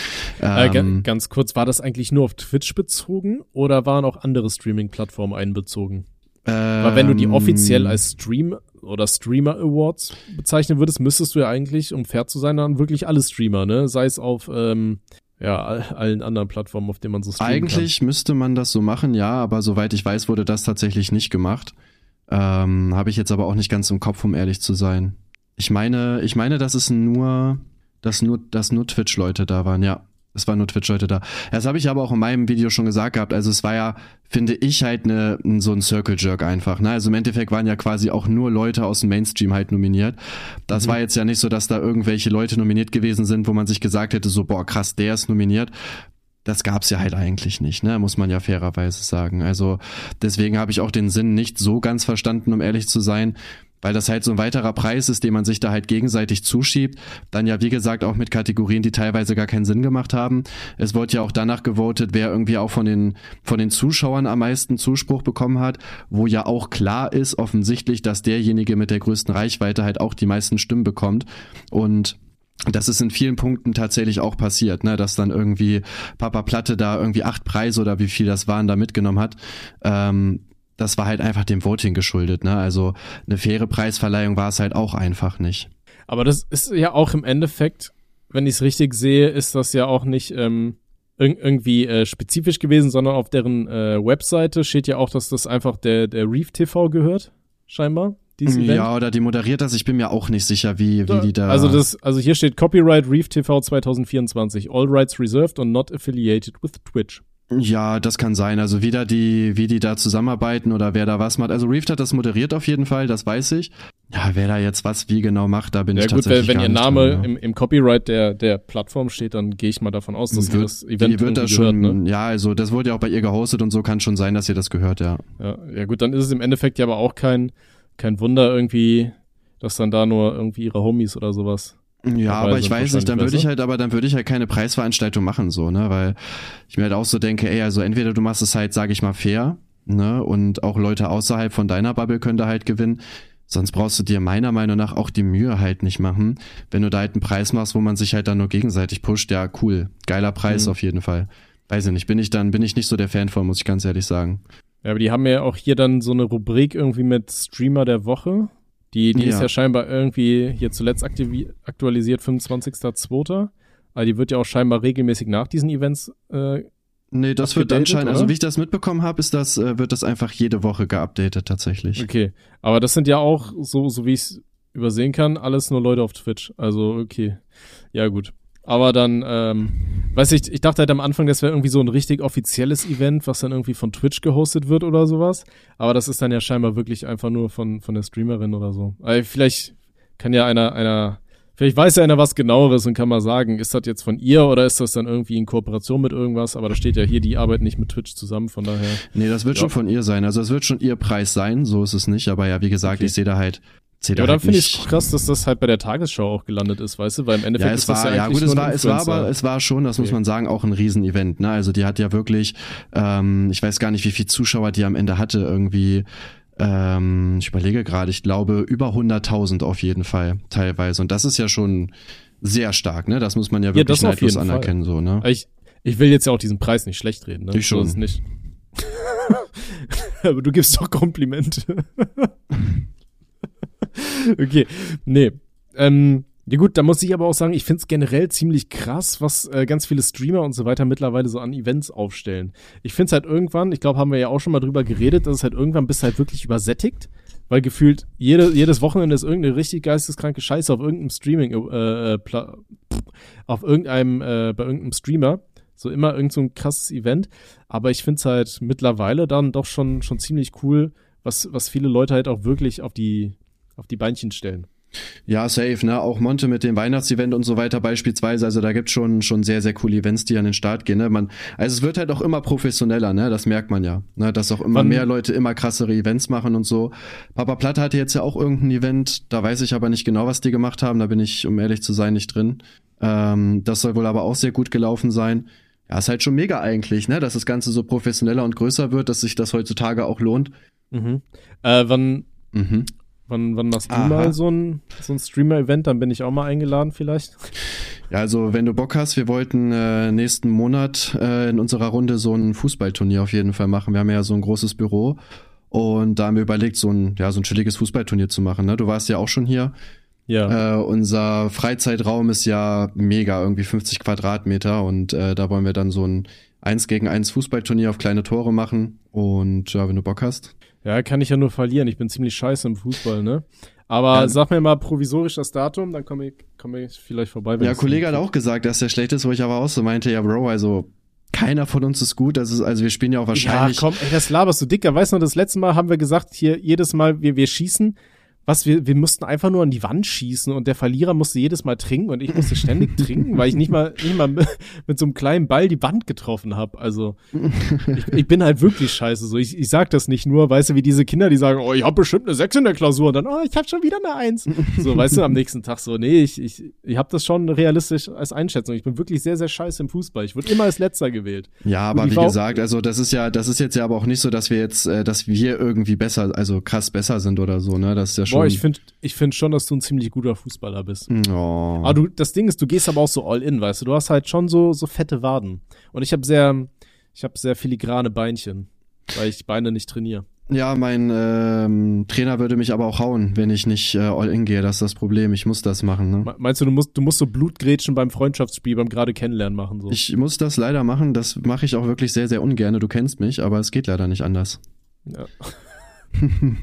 Äh, Ähm, ganz kurz, war das eigentlich nur auf Twitch bezogen oder waren auch andere Streaming-Plattformen einbezogen? Weil wenn du die ähm, offiziell als Stream oder Streamer Awards bezeichnen würdest, müsstest du ja eigentlich, um fair zu sein, dann wirklich alle Streamer, ne? Sei es auf ähm, ja, all, allen anderen Plattformen, auf denen man so streamen Eigentlich müsste man das so machen, ja, aber soweit ich weiß, wurde das tatsächlich nicht gemacht. Ähm, Habe ich jetzt aber auch nicht ganz im Kopf, um ehrlich zu sein. Ich meine, ich meine, dass es nur, dass nur, dass nur Twitch-Leute da waren, ja. Es waren nur Twitch-Leute da. Das habe ich aber auch in meinem Video schon gesagt gehabt. Also es war ja, finde ich, halt ne, so ein Circle-Jerk einfach. Ne? Also im Endeffekt waren ja quasi auch nur Leute aus dem Mainstream halt nominiert. Das Mhm. war jetzt ja nicht so, dass da irgendwelche Leute nominiert gewesen sind, wo man sich gesagt hätte, so, boah, krass, der ist nominiert das gab's ja halt eigentlich nicht, ne? Muss man ja fairerweise sagen. Also deswegen habe ich auch den Sinn nicht so ganz verstanden, um ehrlich zu sein weil das halt so ein weiterer Preis ist, den man sich da halt gegenseitig zuschiebt. Dann ja, wie gesagt, auch mit Kategorien, die teilweise gar keinen Sinn gemacht haben. Es wurde ja auch danach gewotet, wer irgendwie auch von den, von den Zuschauern am meisten Zuspruch bekommen hat, wo ja auch klar ist, offensichtlich, dass derjenige mit der größten Reichweite halt auch die meisten Stimmen bekommt. Und das ist in vielen Punkten tatsächlich auch passiert, ne, dass dann irgendwie Papa Platte da irgendwie acht Preise oder wie viel das waren da mitgenommen hat. Ähm, das war halt einfach dem Voting geschuldet. Ne? Also eine faire Preisverleihung war es halt auch einfach nicht. Aber das ist ja auch im Endeffekt, wenn ich es richtig sehe, ist das ja auch nicht ähm, ir irgendwie äh, spezifisch gewesen, sondern auf deren äh, Webseite steht ja auch, dass das einfach der, der Reef TV gehört, scheinbar. Ja, oder die moderiert das, ich bin mir auch nicht sicher, wie, wie die da. Also das, also hier steht Copyright Reef TV 2024, all rights reserved and not affiliated with Twitch. Ja, das kann sein. Also wieder die, wie die da zusammenarbeiten oder wer da was macht. Also Reeft hat das moderiert auf jeden Fall, das weiß ich. Ja, wer da jetzt was wie genau macht, da bin ja, ich gut, tatsächlich wenn, wenn ihr Name dran, im, im Copyright der, der Plattform steht, dann gehe ich mal davon aus, dass wird, das Event die wird das schon, gehört, ne? Ja, also das wurde ja auch bei ihr gehostet und so kann schon sein, dass ihr das gehört, ja. Ja, ja gut, dann ist es im Endeffekt ja aber auch kein, kein Wunder irgendwie, dass dann da nur irgendwie ihre Homies oder sowas ja, aber ich weiß nicht, dann würde ich halt, aber dann würde ich halt keine Preisveranstaltung machen, so, ne, weil ich mir halt auch so denke, ey, also entweder du machst es halt, sage ich mal, fair, ne, und auch Leute außerhalb von deiner Bubble können da halt gewinnen, sonst brauchst du dir meiner Meinung nach auch die Mühe halt nicht machen, wenn du da halt einen Preis machst, wo man sich halt dann nur gegenseitig pusht, ja, cool, geiler Preis mhm. auf jeden Fall. Weiß ich nicht, bin ich dann, bin ich nicht so der Fan von, muss ich ganz ehrlich sagen. Ja, aber die haben ja auch hier dann so eine Rubrik irgendwie mit Streamer der Woche. Die, die ja. ist ja scheinbar irgendwie hier zuletzt aktualisiert, 25.02. Aber die wird ja auch scheinbar regelmäßig nach diesen Events äh, Nee, das wird anscheinend, also wie ich das mitbekommen habe, ist das, äh, wird das einfach jede Woche geupdatet tatsächlich. Okay. Aber das sind ja auch, so, so wie ich es übersehen kann, alles nur Leute auf Twitch. Also, okay. Ja, gut. Aber dann, ähm, weiß ich, ich dachte halt am Anfang, das wäre irgendwie so ein richtig offizielles Event, was dann irgendwie von Twitch gehostet wird oder sowas. Aber das ist dann ja scheinbar wirklich einfach nur von, von der Streamerin oder so. Also vielleicht kann ja einer, einer, vielleicht weiß ja einer was genaueres und kann mal sagen, ist das jetzt von ihr oder ist das dann irgendwie in Kooperation mit irgendwas? Aber da steht ja hier, die arbeiten nicht mit Twitch zusammen, von daher. Nee, das wird ja. schon von ihr sein. Also es wird schon ihr Preis sein, so ist es nicht. Aber ja, wie gesagt, okay. ich sehe da halt Zählt ja, halt dann finde ich es krass, dass das halt bei der Tagesschau auch gelandet ist, weißt du, weil im Endeffekt ja, es ist das war, ja, ja gut, es war, es war aber, es war schon, das okay. muss man sagen, auch ein Riesenevent, ne, also die hat ja wirklich, ähm, ich weiß gar nicht, wie viel Zuschauer die am Ende hatte, irgendwie, ähm, ich überlege gerade, ich glaube über 100.000 auf jeden Fall, teilweise, und das ist ja schon sehr stark, ne, das muss man ja wirklich ja, neidlos anerkennen, Fall. so, ne. Ich, ich will jetzt ja auch diesen Preis nicht schlecht reden, ne. Ich schon. So nicht. aber du gibst doch Komplimente. okay, nee. Ähm, ja gut, da muss ich aber auch sagen, ich finde es generell ziemlich krass, was äh, ganz viele Streamer und so weiter mittlerweile so an Events aufstellen. Ich finde es halt irgendwann, ich glaube, haben wir ja auch schon mal drüber geredet, dass es halt irgendwann bist halt wirklich übersättigt, weil gefühlt jede, jedes Wochenende ist irgendeine richtig geisteskranke Scheiße auf irgendeinem Streaming, äh, äh, auf irgendeinem, äh, bei irgendeinem Streamer. So immer irgend so ein krasses Event. Aber ich finde es halt mittlerweile dann doch schon, schon ziemlich cool, was, was viele Leute halt auch wirklich auf die, auf die Beinchen stellen. Ja, safe, ne? Auch Monte mit dem Weihnachtsevent und so weiter beispielsweise. Also da gibt's schon, schon sehr, sehr coole Events, die an den Start gehen. Ne? Man, also es wird halt auch immer professioneller, ne? Das merkt man ja. Ne? Dass auch immer Wann? mehr Leute immer krassere Events machen und so. Papa Platte hatte jetzt ja auch irgendein Event, da weiß ich aber nicht genau, was die gemacht haben. Da bin ich, um ehrlich zu sein, nicht drin. Ähm, das soll wohl aber auch sehr gut gelaufen sein. Ja, ist halt schon mega eigentlich, ne? Dass das Ganze so professioneller und größer wird, dass sich das heutzutage auch lohnt. Mhm. Äh, wann, mhm. Wann, wann machst du Aha. mal so ein, so ein Streamer-Event? Dann bin ich auch mal eingeladen vielleicht. Ja, also wenn du Bock hast, wir wollten äh, nächsten Monat äh, in unserer Runde so ein Fußballturnier auf jeden Fall machen. Wir haben ja so ein großes Büro und da haben wir überlegt, so ein, ja, so ein chilliges Fußballturnier zu machen. Ne? Du warst ja auch schon hier. Ja. Äh, unser Freizeitraum ist ja mega, irgendwie 50 Quadratmeter und äh, da wollen wir dann so ein 1 gegen 1 Fußballturnier auf kleine Tore machen und ja, wenn du Bock hast. Ja, kann ich ja nur verlieren. Ich bin ziemlich scheiße im Fußball, ne? Aber ja. sag mir mal provisorisch das Datum, dann komme ich, komm ich vielleicht vorbei. Ja, Kollege hat auch gesagt, dass der schlecht ist, wo ich aber auch so meinte, ja, Bro, also keiner von uns ist gut. Das ist, also wir spielen ja auch wahrscheinlich. Ja, komm, ey, das laberst du dicker. Weißt du, das letzte Mal haben wir gesagt, hier jedes Mal, wir, wir schießen, was wir, wir mussten einfach nur an die Wand schießen und der Verlierer musste jedes Mal trinken und ich musste ständig trinken, weil ich nicht mal, nicht mal mit so einem kleinen Ball die Wand getroffen habe. Also ich, ich, bin halt wirklich scheiße. So, ich, ich sag das nicht nur, weißt du, wie diese Kinder, die sagen, oh, ich habe bestimmt eine 6 in der Klausur und dann, oh, ich habe schon wieder eine 1. So, weißt du, am nächsten Tag so, nee, ich, ich, ich habe das schon realistisch als Einschätzung. Ich bin wirklich sehr, sehr scheiße im Fußball. Ich wurde immer als Letzter gewählt. Ja, aber wie gesagt, also das ist ja, das ist jetzt ja aber auch nicht so, dass wir jetzt, äh, dass wir irgendwie besser, also krass besser sind oder so, ne? Das ist ja schon. Boah, ich finde ich finde schon, dass du ein ziemlich guter Fußballer bist. Oh. Aber du, das Ding ist, du gehst aber auch so all in, weißt du. Du hast halt schon so, so fette Waden. Und ich habe sehr, ich habe sehr filigrane Beinchen, weil ich Beine nicht trainiere. Ja, mein ähm, Trainer würde mich aber auch hauen, wenn ich nicht äh, all in gehe. Das ist das Problem. Ich muss das machen. Ne? Meinst du, du musst, du musst so Blutgrätschen beim Freundschaftsspiel, beim gerade kennenlernen machen? So? Ich muss das leider machen. Das mache ich auch wirklich sehr, sehr ungern. Du kennst mich, aber es geht leider nicht anders. Ja.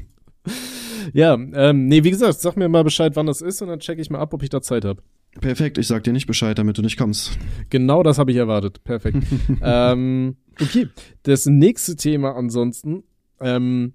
Ja, ähm, nee, wie gesagt, sag mir mal Bescheid, wann das ist und dann check ich mal ab, ob ich da Zeit habe. Perfekt, ich sag dir nicht Bescheid, damit du nicht kommst. Genau das habe ich erwartet. Perfekt. ähm, okay, das nächste Thema ansonsten ähm,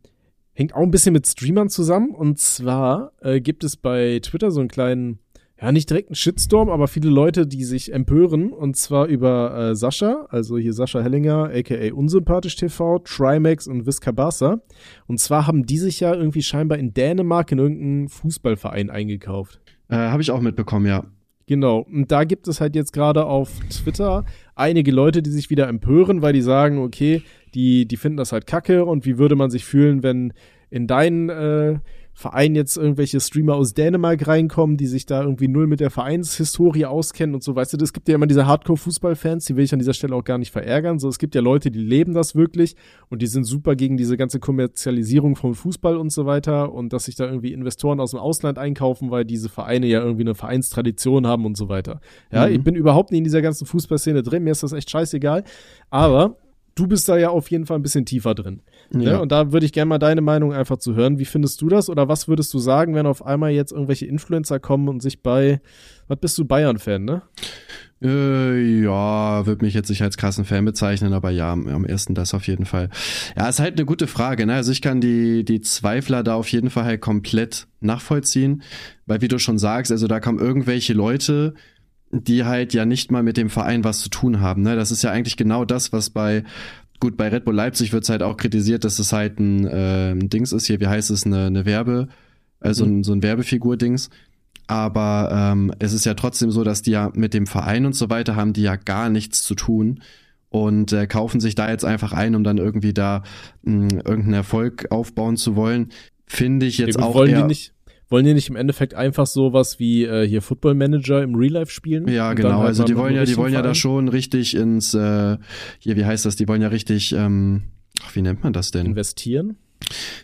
hängt auch ein bisschen mit Streamern zusammen. Und zwar äh, gibt es bei Twitter so einen kleinen ja, nicht direkt ein Shitstorm, aber viele Leute, die sich empören, und zwar über äh, Sascha, also hier Sascha Hellinger, aka Unsympathisch TV, Trimax und Viscabasa. Und zwar haben die sich ja irgendwie scheinbar in Dänemark in irgendeinen Fußballverein eingekauft. Äh, Habe ich auch mitbekommen, ja. Genau, und da gibt es halt jetzt gerade auf Twitter einige Leute, die sich wieder empören, weil die sagen, okay, die, die finden das halt kacke und wie würde man sich fühlen, wenn in deinen äh, Verein jetzt irgendwelche Streamer aus Dänemark reinkommen, die sich da irgendwie null mit der Vereinshistorie auskennen und so, weißt du, es gibt ja immer diese Hardcore-Fußballfans, die will ich an dieser Stelle auch gar nicht verärgern, so, es gibt ja Leute, die leben das wirklich und die sind super gegen diese ganze Kommerzialisierung von Fußball und so weiter und dass sich da irgendwie Investoren aus dem Ausland einkaufen, weil diese Vereine ja irgendwie eine Vereinstradition haben und so weiter. Ja, mhm. ich bin überhaupt nicht in dieser ganzen Fußballszene drin, mir ist das echt scheißegal, aber du bist da ja auf jeden Fall ein bisschen tiefer drin. Ne? Ja. Ne? Und da würde ich gerne mal deine Meinung einfach zu hören. Wie findest du das? Oder was würdest du sagen, wenn auf einmal jetzt irgendwelche Influencer kommen und sich bei, was bist du, Bayern-Fan, ne? Äh, ja, würde mich jetzt nicht als krassen Fan bezeichnen, aber ja, am ersten das auf jeden Fall. Ja, ist halt eine gute Frage, ne? Also ich kann die, die Zweifler da auf jeden Fall halt komplett nachvollziehen, weil wie du schon sagst, also da kommen irgendwelche Leute, die halt ja nicht mal mit dem Verein was zu tun haben. Ne? Das ist ja eigentlich genau das, was bei gut bei Red Bull Leipzig wird es halt auch kritisiert, dass es halt ein, äh, Dings ist hier, wie heißt es, eine, eine Werbe, also mhm. ein, so ein Werbefigur-Dings. Aber ähm, es ist ja trotzdem so, dass die ja mit dem Verein und so weiter haben die ja gar nichts zu tun und äh, kaufen sich da jetzt einfach ein, um dann irgendwie da mh, irgendeinen Erfolg aufbauen zu wollen. Finde ich jetzt ja, auch wollen eher, die nicht wollen die nicht im Endeffekt einfach sowas wie äh, hier Football Manager im Real Life spielen? Ja, genau. Halt also die wollen ja, die wollen ja da schon richtig ins, äh, hier, wie heißt das? Die wollen ja richtig, ähm, ach, wie nennt man das denn? Investieren?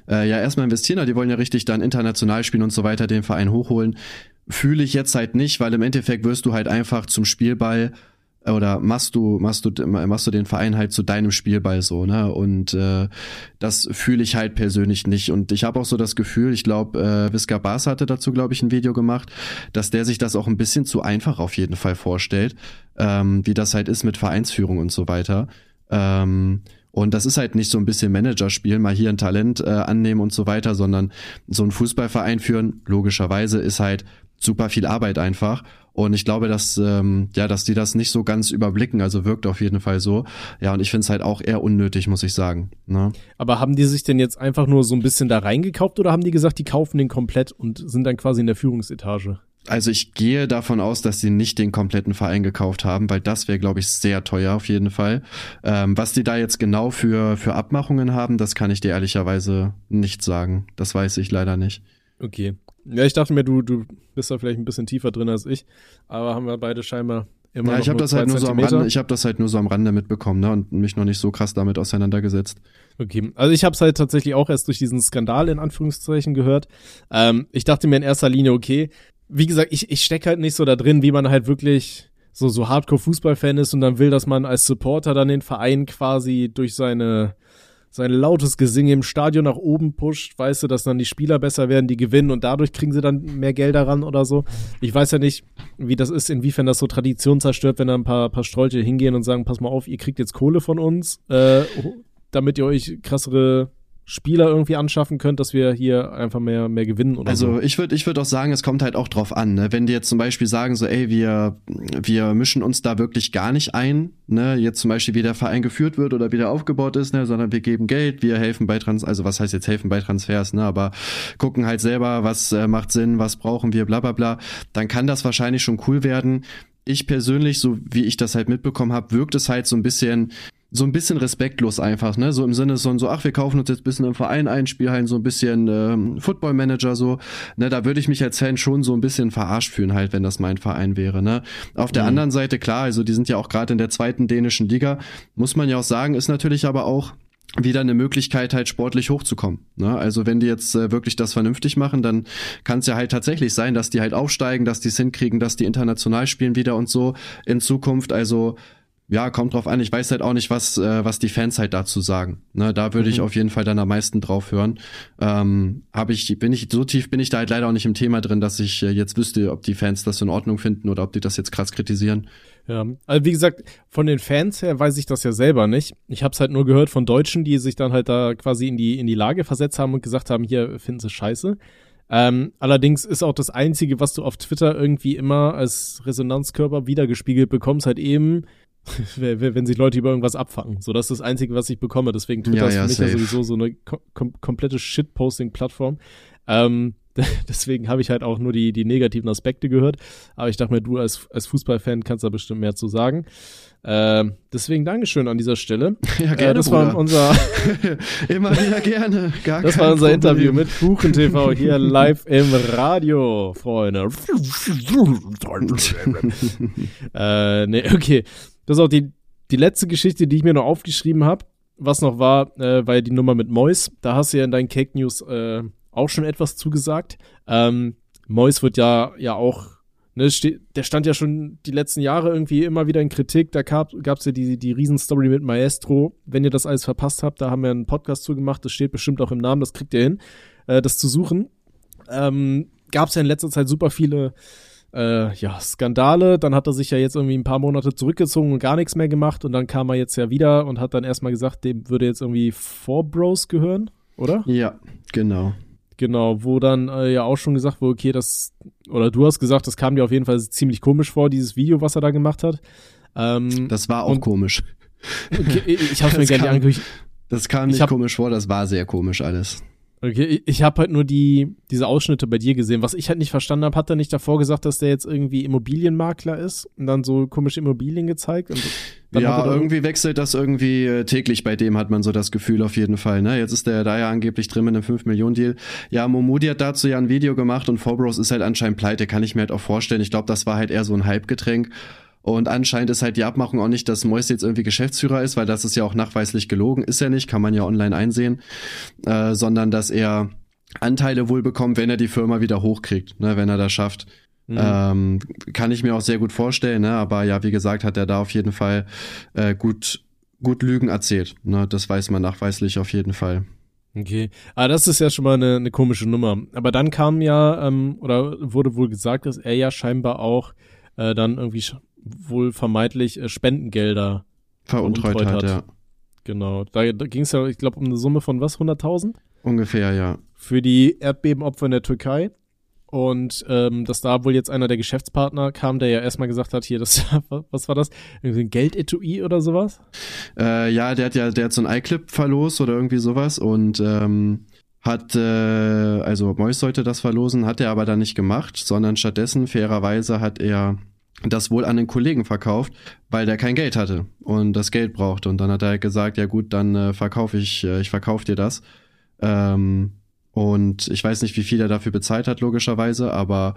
Äh, ja, erstmal investieren, aber die wollen ja richtig dann international spielen und so weiter, den Verein hochholen. Fühle ich jetzt halt nicht, weil im Endeffekt wirst du halt einfach zum Spielball oder machst du machst du machst du den Verein halt zu deinem Spielball so ne? Und äh, das fühle ich halt persönlich nicht. Und ich habe auch so das Gefühl ich glaube äh, Visca Bas hatte dazu glaube ich ein Video gemacht dass der sich das auch ein bisschen zu einfach auf jeden Fall vorstellt ähm, wie das halt ist mit Vereinsführung und so weiter. Ähm, und das ist halt nicht so ein bisschen Managerspiel, mal hier ein Talent äh, annehmen und so weiter, sondern so ein Fußballverein führen, logischerweise, ist halt super viel Arbeit einfach. Und ich glaube, dass, ähm, ja, dass die das nicht so ganz überblicken. Also wirkt auf jeden Fall so. Ja, und ich finde es halt auch eher unnötig, muss ich sagen. Ne? Aber haben die sich denn jetzt einfach nur so ein bisschen da reingekauft oder haben die gesagt, die kaufen den komplett und sind dann quasi in der Führungsetage? Also ich gehe davon aus, dass sie nicht den kompletten Verein gekauft haben, weil das wäre, glaube ich, sehr teuer auf jeden Fall. Ähm, was die da jetzt genau für, für Abmachungen haben, das kann ich dir ehrlicherweise nicht sagen. Das weiß ich leider nicht. Okay. Ja, ich dachte mir, du, du bist da vielleicht ein bisschen tiefer drin als ich, aber haben wir beide scheinbar immer Ja, ich habe das halt nur so am Rande, ich habe das halt nur so am Rande mitbekommen, ne, und mich noch nicht so krass damit auseinandergesetzt. Okay, also ich habe es halt tatsächlich auch erst durch diesen Skandal in Anführungszeichen gehört. Ähm, ich dachte mir in erster Linie, okay, wie gesagt, ich, ich stecke halt nicht so da drin, wie man halt wirklich so, so Hardcore-Fußballfan ist und dann will, dass man als Supporter dann den Verein quasi durch seine sein lautes Gesinge im Stadion nach oben pusht, weißt du, dass dann die Spieler besser werden, die gewinnen und dadurch kriegen sie dann mehr Geld daran oder so. Ich weiß ja nicht, wie das ist, inwiefern das so Tradition zerstört, wenn da ein paar, paar Strolche hingehen und sagen, pass mal auf, ihr kriegt jetzt Kohle von uns, äh, damit ihr euch krassere Spieler irgendwie anschaffen könnt, dass wir hier einfach mehr, mehr gewinnen oder also so? ich würde ich würde auch sagen, es kommt halt auch drauf an. Ne? Wenn die jetzt zum Beispiel sagen, so, ey, wir, wir mischen uns da wirklich gar nicht ein, ne, jetzt zum Beispiel, wie der Verein geführt wird oder wie der aufgebaut ist, ne, sondern wir geben Geld, wir helfen bei Trans, also was heißt jetzt helfen bei Transfers, ne, aber gucken halt selber, was äh, macht Sinn, was brauchen wir, bla bla bla, dann kann das wahrscheinlich schon cool werden. Ich persönlich, so wie ich das halt mitbekommen habe, wirkt es halt so ein bisschen so ein bisschen respektlos einfach, ne? So im Sinne von so, ach, wir kaufen uns jetzt ein bisschen im Verein ein, spielen halt so ein bisschen ähm, Football Manager so, ne? Da würde ich mich als Fan schon so ein bisschen verarscht fühlen halt, wenn das mein Verein wäre, ne? Auf der mhm. anderen Seite klar, also die sind ja auch gerade in der zweiten dänischen Liga, muss man ja auch sagen, ist natürlich aber auch wieder eine Möglichkeit, halt sportlich hochzukommen. Ne? Also wenn die jetzt äh, wirklich das vernünftig machen, dann kann es ja halt tatsächlich sein, dass die halt aufsteigen, dass die es hinkriegen, dass die international spielen wieder und so in Zukunft. Also ja, kommt drauf an. Ich weiß halt auch nicht, was, äh, was die Fans halt dazu sagen. Ne, da würde mhm. ich auf jeden Fall dann am meisten drauf hören. Ähm, hab ich, bin ich, so tief bin ich da halt leider auch nicht im Thema drin, dass ich äh, jetzt wüsste, ob die Fans das in Ordnung finden oder ob die das jetzt krass kritisieren. Ja, also wie gesagt, von den Fans her weiß ich das ja selber nicht. Ich habe es halt nur gehört von Deutschen, die sich dann halt da quasi in die, in die Lage versetzt haben und gesagt haben, hier finden sie scheiße. Ähm, allerdings ist auch das Einzige, was du auf Twitter irgendwie immer als Resonanzkörper wiedergespiegelt bekommst, halt eben, wenn sich Leute über irgendwas abfacken. So, das ist das Einzige, was ich bekomme. Deswegen Twitter ja, ist für ja, mich safe. ja sowieso so eine kom komplette Shitposting-Plattform. Ähm, deswegen habe ich halt auch nur die, die negativen Aspekte gehört. Aber ich dachte mir, du als, als Fußballfan kannst da bestimmt mehr zu sagen. Ähm, deswegen Dankeschön an dieser Stelle. Ja, gerne. Äh, das Bruder. war unser immer wieder gerne. Gar das war unser Problem. Interview mit Kuchen TV hier live im Radio, Freunde. äh, nee, okay. Das ist auch die, die letzte Geschichte, die ich mir noch aufgeschrieben habe. Was noch war, äh, war die Nummer mit Mois. Da hast du ja in deinen Cake News äh, auch schon etwas zugesagt. Ähm, Mois wird ja, ja auch, ne, der stand ja schon die letzten Jahre irgendwie immer wieder in Kritik. Da gab es ja die, die Riesenstory mit Maestro. Wenn ihr das alles verpasst habt, da haben wir einen Podcast zugemacht. Das steht bestimmt auch im Namen, das kriegt ihr hin, äh, das zu suchen. Ähm, gab es ja in letzter Zeit super viele äh, ja, Skandale. Dann hat er sich ja jetzt irgendwie ein paar Monate zurückgezogen und gar nichts mehr gemacht. Und dann kam er jetzt ja wieder und hat dann erstmal gesagt, dem würde jetzt irgendwie Four Bros gehören, oder? Ja, genau. Genau, wo dann äh, ja auch schon gesagt wurde, okay, das, oder du hast gesagt, das kam dir auf jeden Fall ziemlich komisch vor, dieses Video, was er da gemacht hat. Ähm, das war auch und, komisch. Okay, ich hab's mir nicht angeguckt. Das kam nicht hab, komisch vor, das war sehr komisch alles. Okay, ich habe halt nur die diese Ausschnitte bei dir gesehen. Was ich halt nicht verstanden habe, hat er nicht davor gesagt, dass der jetzt irgendwie Immobilienmakler ist und dann so komische Immobilien gezeigt? ja, irgendwie wechselt das irgendwie äh, täglich bei dem, hat man so das Gefühl auf jeden Fall. Ne? Jetzt ist der da ja angeblich drin mit einem 5-Millionen-Deal. Ja, Momudi hat dazu ja ein Video gemacht und Forbros ist halt anscheinend pleite, kann ich mir halt auch vorstellen. Ich glaube, das war halt eher so ein Hype-Getränk. Und anscheinend ist halt die Abmachung auch nicht, dass Mois jetzt irgendwie Geschäftsführer ist, weil das ist ja auch nachweislich gelogen, ist er nicht, kann man ja online einsehen, äh, sondern dass er Anteile wohl bekommt, wenn er die Firma wieder hochkriegt, ne, wenn er das schafft. Mhm. Ähm, kann ich mir auch sehr gut vorstellen, ne? aber ja, wie gesagt, hat er da auf jeden Fall äh, gut, gut Lügen erzählt. Ne? Das weiß man nachweislich auf jeden Fall. Okay, ah, das ist ja schon mal eine, eine komische Nummer. Aber dann kam ja, ähm, oder wurde wohl gesagt, dass er ja scheinbar auch äh, dann irgendwie wohl vermeintlich äh, Spendengelder veruntreut, veruntreut hat. Ja. Genau. Da, da ging es ja, ich glaube, um eine Summe von was? 100.000? Ungefähr, ja. Für die Erdbebenopfer in der Türkei. Und ähm, dass da wohl jetzt einer der Geschäftspartner kam, der ja erstmal gesagt hat, hier, das, was war das? Irgendwie ein Geldetui oder sowas? Äh, ja, der hat ja, der hat so ein iClip verlost oder irgendwie sowas und ähm, hat, äh, also Mois sollte das verlosen, hat er aber dann nicht gemacht, sondern stattdessen, fairerweise, hat er das wohl an den Kollegen verkauft, weil der kein Geld hatte und das Geld brauchte. Und dann hat er halt gesagt, ja gut, dann äh, verkaufe ich, äh, ich verkaufe dir das. Ähm, und ich weiß nicht, wie viel er dafür bezahlt hat, logischerweise, aber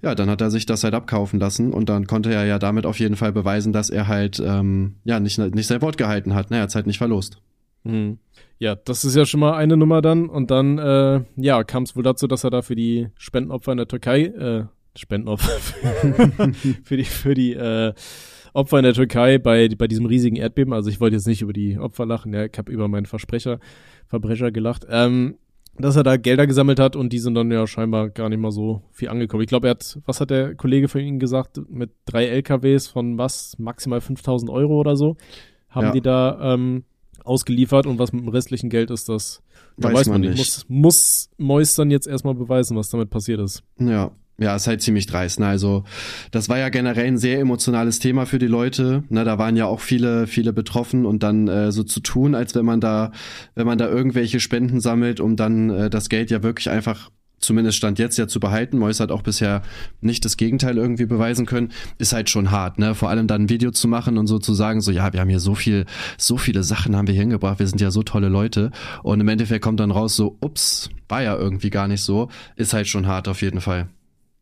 ja, dann hat er sich das halt abkaufen lassen und dann konnte er ja damit auf jeden Fall beweisen, dass er halt ähm, ja nicht, nicht sein Wort gehalten hat. Ne? Er hat halt nicht verlost. Hm. Ja, das ist ja schon mal eine Nummer dann. Und dann, äh, ja, kam es wohl dazu, dass er da für die Spendenopfer in der Türkei äh, Spendenopfer für die, für die äh, Opfer in der Türkei bei, bei diesem riesigen Erdbeben. Also ich wollte jetzt nicht über die Opfer lachen, ja, ich habe über meinen Versprecher, Verbrecher gelacht. Ähm, dass er da Gelder gesammelt hat und die sind dann ja scheinbar gar nicht mal so viel angekommen. Ich glaube, er hat, was hat der Kollege von Ihnen gesagt, mit drei LKWs von was, maximal 5000 Euro oder so, haben ja. die da ähm, ausgeliefert und was mit dem restlichen Geld ist, das weiß, weiß man nicht. Muss, muss Mois dann jetzt erstmal beweisen, was damit passiert ist. Ja, ja, ist halt ziemlich dreist. Ne? Also das war ja generell ein sehr emotionales Thema für die Leute. Ne? Da waren ja auch viele, viele betroffen und dann äh, so zu tun, als wenn man da, wenn man da irgendwelche Spenden sammelt, um dann äh, das Geld ja wirklich einfach zumindest stand jetzt ja zu behalten. Mois hat auch bisher nicht das Gegenteil irgendwie beweisen können, ist halt schon hart, ne? Vor allem dann ein Video zu machen und so zu sagen, so ja, wir haben hier so viel, so viele Sachen haben wir hingebracht, wir sind ja so tolle Leute und im Endeffekt kommt dann raus so, ups, war ja irgendwie gar nicht so, ist halt schon hart auf jeden Fall.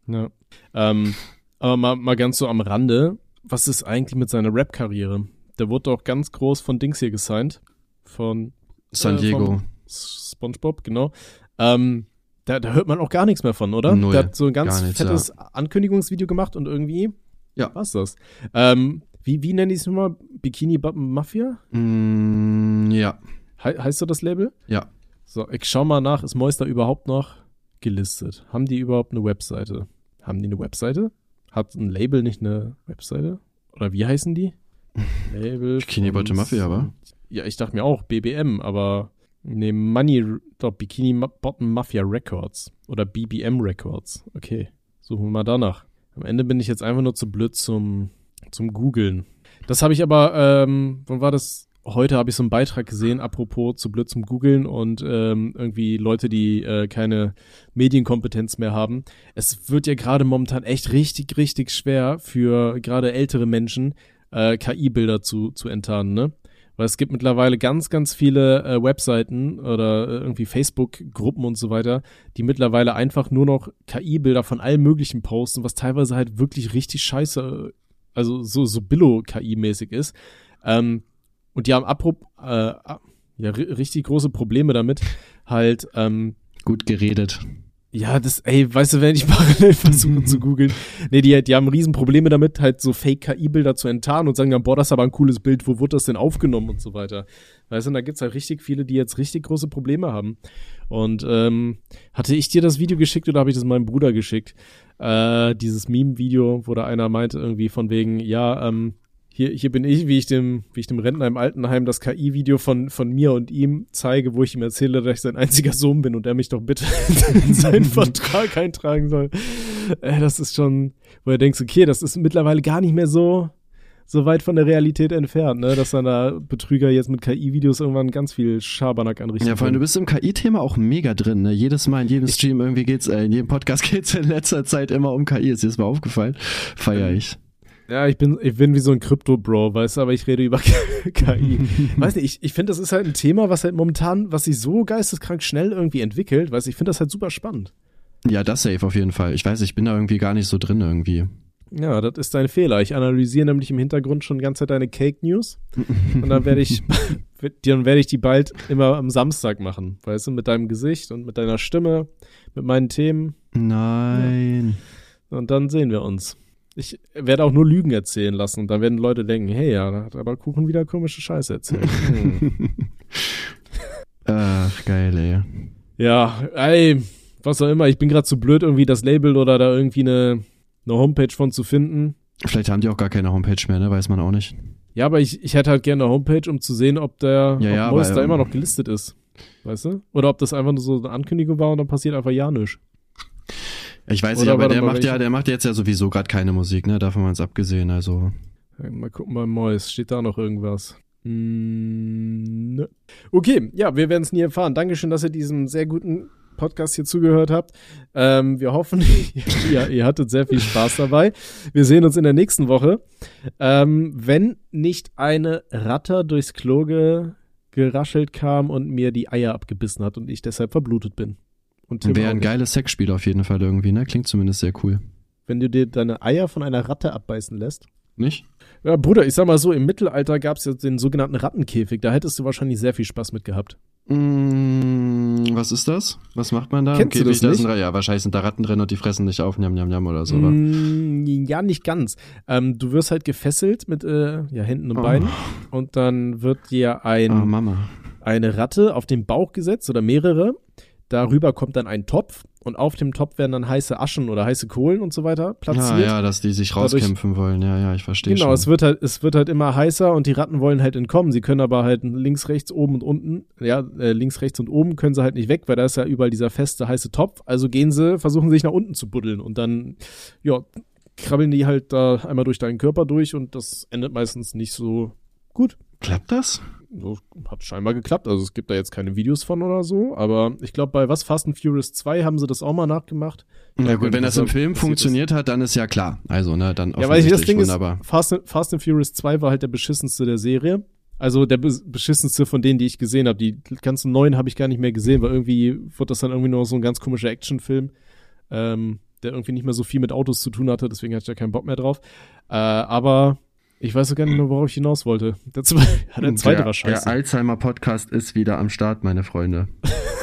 Ja. Ähm, aber mal, mal ganz so am Rande, was ist eigentlich mit seiner Rap-Karriere? Der wurde doch ganz groß von Dings hier gesigned. Von San äh, Diego. SpongeBob, genau. Ähm, da, da hört man auch gar nichts mehr von, oder? Null, der hat so ein ganz nichts, fettes ja. Ankündigungsvideo gemacht und irgendwie ja. war's das. Ähm, wie, wie nennen die es nochmal? Bikini Mafia? Mm, ja. He heißt so das Label? Ja. So, ich schau mal nach, ist Moister überhaupt noch gelistet? Haben die überhaupt eine Webseite? Haben die eine Webseite? Hat ein Label nicht eine Webseite? Oder wie heißen die? Label. Bikini Bottom Mafia, aber? Ja, ich dachte mir auch BBM, aber nee, Money, doch, Bikini Bottom Mafia Records oder BBM Records. Okay, suchen wir mal danach. Am Ende bin ich jetzt einfach nur zu blöd zum, zum Googeln. Das habe ich aber, ähm, wann war das? Heute habe ich so einen Beitrag gesehen, apropos zu blöd zum Googeln und ähm, irgendwie Leute, die äh, keine Medienkompetenz mehr haben. Es wird ja gerade momentan echt richtig, richtig schwer für gerade ältere Menschen, äh, KI-Bilder zu, zu enttarnen, ne? Weil es gibt mittlerweile ganz, ganz viele äh, Webseiten oder äh, irgendwie Facebook-Gruppen und so weiter, die mittlerweile einfach nur noch KI-Bilder von allem Möglichen posten, was teilweise halt wirklich richtig scheiße, also so, so Billo-KI-mäßig ist. Ähm, und die haben apro äh, ja, richtig große Probleme damit, halt ähm, gut geredet. Ja, das, ey, weißt du, wenn ich parallel versuche zu googeln, nee, die, die haben riesen Probleme damit, halt so Fake-KI-Bilder zu enttarnen und sagen dann, boah, das ist aber ein cooles Bild, wo wurde das denn aufgenommen und so weiter. Weißt du, und da gibt's halt richtig viele, die jetzt richtig große Probleme haben. Und ähm, hatte ich dir das Video geschickt oder habe ich das meinem Bruder geschickt? Äh, dieses Meme-Video, wo da einer meinte irgendwie von wegen, ja, ähm, hier, hier bin ich, wie ich dem, wie ich dem Rentner im Altenheim das KI-Video von, von mir und ihm zeige, wo ich ihm erzähle, dass ich sein einziger Sohn bin und er mich doch bitte in seinen Vertrag eintragen soll. Äh, das ist schon, wo er denkt, okay, das ist mittlerweile gar nicht mehr so, so weit von der Realität entfernt, ne, dass dann da Betrüger jetzt mit KI-Videos irgendwann ganz viel Schabernack anrichten. Ja, vor allem, du bist im KI-Thema auch mega drin, ne? Jedes Mal in jedem Stream irgendwie geht's, äh, in jedem Podcast geht's in letzter Zeit immer um KI. Ist dir das mal aufgefallen? Feier ich. Ja, ich bin, ich bin wie so ein Krypto-Bro, weißt du, aber ich rede über KI. weiß nicht, ich, ich finde, das ist halt ein Thema, was halt momentan, was sich so geisteskrank schnell irgendwie entwickelt, weißt du, ich finde das halt super spannend. Ja, das safe auf jeden Fall. Ich weiß, ich bin da irgendwie gar nicht so drin irgendwie. Ja, das ist dein Fehler. Ich analysiere nämlich im Hintergrund schon die ganze Zeit deine Cake News. und dann werde ich, dann werde ich die bald immer am Samstag machen. Weißt du, mit deinem Gesicht und mit deiner Stimme, mit meinen Themen. Nein. Ja. Und dann sehen wir uns. Ich werde auch nur Lügen erzählen lassen und dann werden Leute denken, hey, ja, da hat aber Kuchen wieder komische Scheiße erzählt. Hm. Ach, geil, ey. Ja, ey, was auch immer. Ich bin gerade zu blöd, irgendwie das Label oder da irgendwie eine, eine Homepage von zu finden. Vielleicht haben die auch gar keine Homepage mehr, ne? Weiß man auch nicht. Ja, aber ich, ich hätte halt gerne eine Homepage, um zu sehen, ob der ja, ja, ob aber, da immer noch gelistet ist. Weißt du? Oder ob das einfach nur so eine Ankündigung war und dann passiert einfach ja nichts. Ich weiß nicht, aber der macht ja, der macht jetzt ja sowieso gerade keine Musik, ne? Davon mal abgesehen, also. Mal gucken bei Mois, steht da noch irgendwas? Mm, ne. Okay, ja, wir werden es nie erfahren. Dankeschön, dass ihr diesem sehr guten Podcast hier zugehört habt. Ähm, wir hoffen, ihr, ihr hattet sehr viel Spaß dabei. Wir sehen uns in der nächsten Woche. Ähm, wenn nicht eine Ratter durchs Klo geraschelt kam und mir die Eier abgebissen hat und ich deshalb verblutet bin. Wäre ein geiles Sexspiel auf jeden Fall irgendwie, ne? Klingt zumindest sehr cool. Wenn du dir deine Eier von einer Ratte abbeißen lässt. Nicht? Ja, Bruder, ich sag mal so, im Mittelalter gab es ja den sogenannten Rattenkäfig. Da hättest du wahrscheinlich sehr viel Spaß mit gehabt. Mm, was ist das? Was macht man da? Kennst du das nicht? Sind, ja, wahrscheinlich sind da Ratten drin und die fressen dich auf, njam, njam, njam oder so. Mm, ja, nicht ganz. Ähm, du wirst halt gefesselt mit äh, ja, Händen und oh. Beinen und dann wird dir ein, oh, eine Ratte auf den Bauch gesetzt oder mehrere Darüber kommt dann ein Topf und auf dem Topf werden dann heiße Aschen oder heiße Kohlen und so weiter platziert. Ah, ja, dass die sich rauskämpfen Dadurch, wollen. Ja, ja, ich verstehe genau, schon. es wird halt, es wird halt immer heißer und die Ratten wollen halt entkommen. Sie können aber halt links, rechts, oben und unten, ja, äh, links, rechts und oben können sie halt nicht weg, weil da ist ja überall dieser feste heiße Topf. Also gehen sie, versuchen sich nach unten zu buddeln und dann, ja, krabbeln die halt da einmal durch deinen Körper durch und das endet meistens nicht so gut. Klappt das? So, hat scheinbar geklappt. Also es gibt da jetzt keine Videos von oder so, aber ich glaube, bei was Fast and Furious 2 haben sie das auch mal nachgemacht. Na gut, wenn das im Film funktioniert ist. hat, dann ist ja klar. Also, ne, dann Ja, weil ich das Ding wunderbar. ist, Fast, Fast and Furious 2 war halt der beschissenste der Serie. Also der beschissenste von denen, die ich gesehen habe. Die ganzen neuen habe ich gar nicht mehr gesehen, weil irgendwie wird das dann irgendwie nur so ein ganz komischer Actionfilm. Ähm, der irgendwie nicht mehr so viel mit Autos zu tun hatte, deswegen hatte ich da keinen Bock mehr drauf. Äh, aber ich weiß gar nicht mehr, worauf ich hinaus wollte. Der, zwei, der zweite der, war scheiße. Der Alzheimer-Podcast ist wieder am Start, meine Freunde.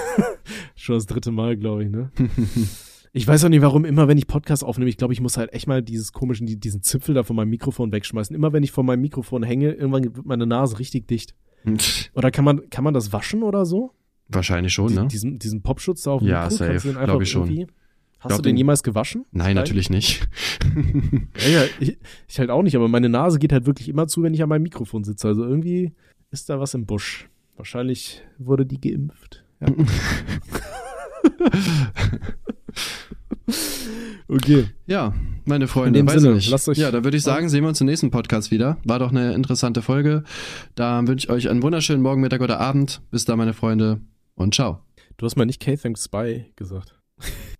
Schon das dritte Mal, glaube ich, ne? ich weiß auch nicht, warum immer, wenn ich Podcast aufnehme, ich glaube, ich muss halt echt mal dieses komischen, diesen Zipfel da von meinem Mikrofon wegschmeißen. Immer wenn ich von meinem Mikrofon hänge, irgendwann wird meine Nase richtig dicht. oder kann man, kann man das waschen oder so? Wahrscheinlich schon, Die, ne? Diesen, diesen Popschutz da auf dem ja, Mikro, safe, glaube ich schon. Hast Glaub, du den jemals gewaschen? Nein, Nein? natürlich nicht. ja, ja ich, ich, halt auch nicht, aber meine Nase geht halt wirklich immer zu, wenn ich an meinem Mikrofon sitze. Also irgendwie ist da was im Busch. Wahrscheinlich wurde die geimpft. Ja. okay. Ja, meine Freunde, in dem Sinne, lasst euch ja, da würde ich sagen, sehen wir uns im nächsten Podcast wieder. War doch eine interessante Folge. Da wünsche ich euch einen wunderschönen Morgen, Mittag oder Abend. Bis da, meine Freunde, und ciao. Du hast mal nicht K-Thanks Spy gesagt.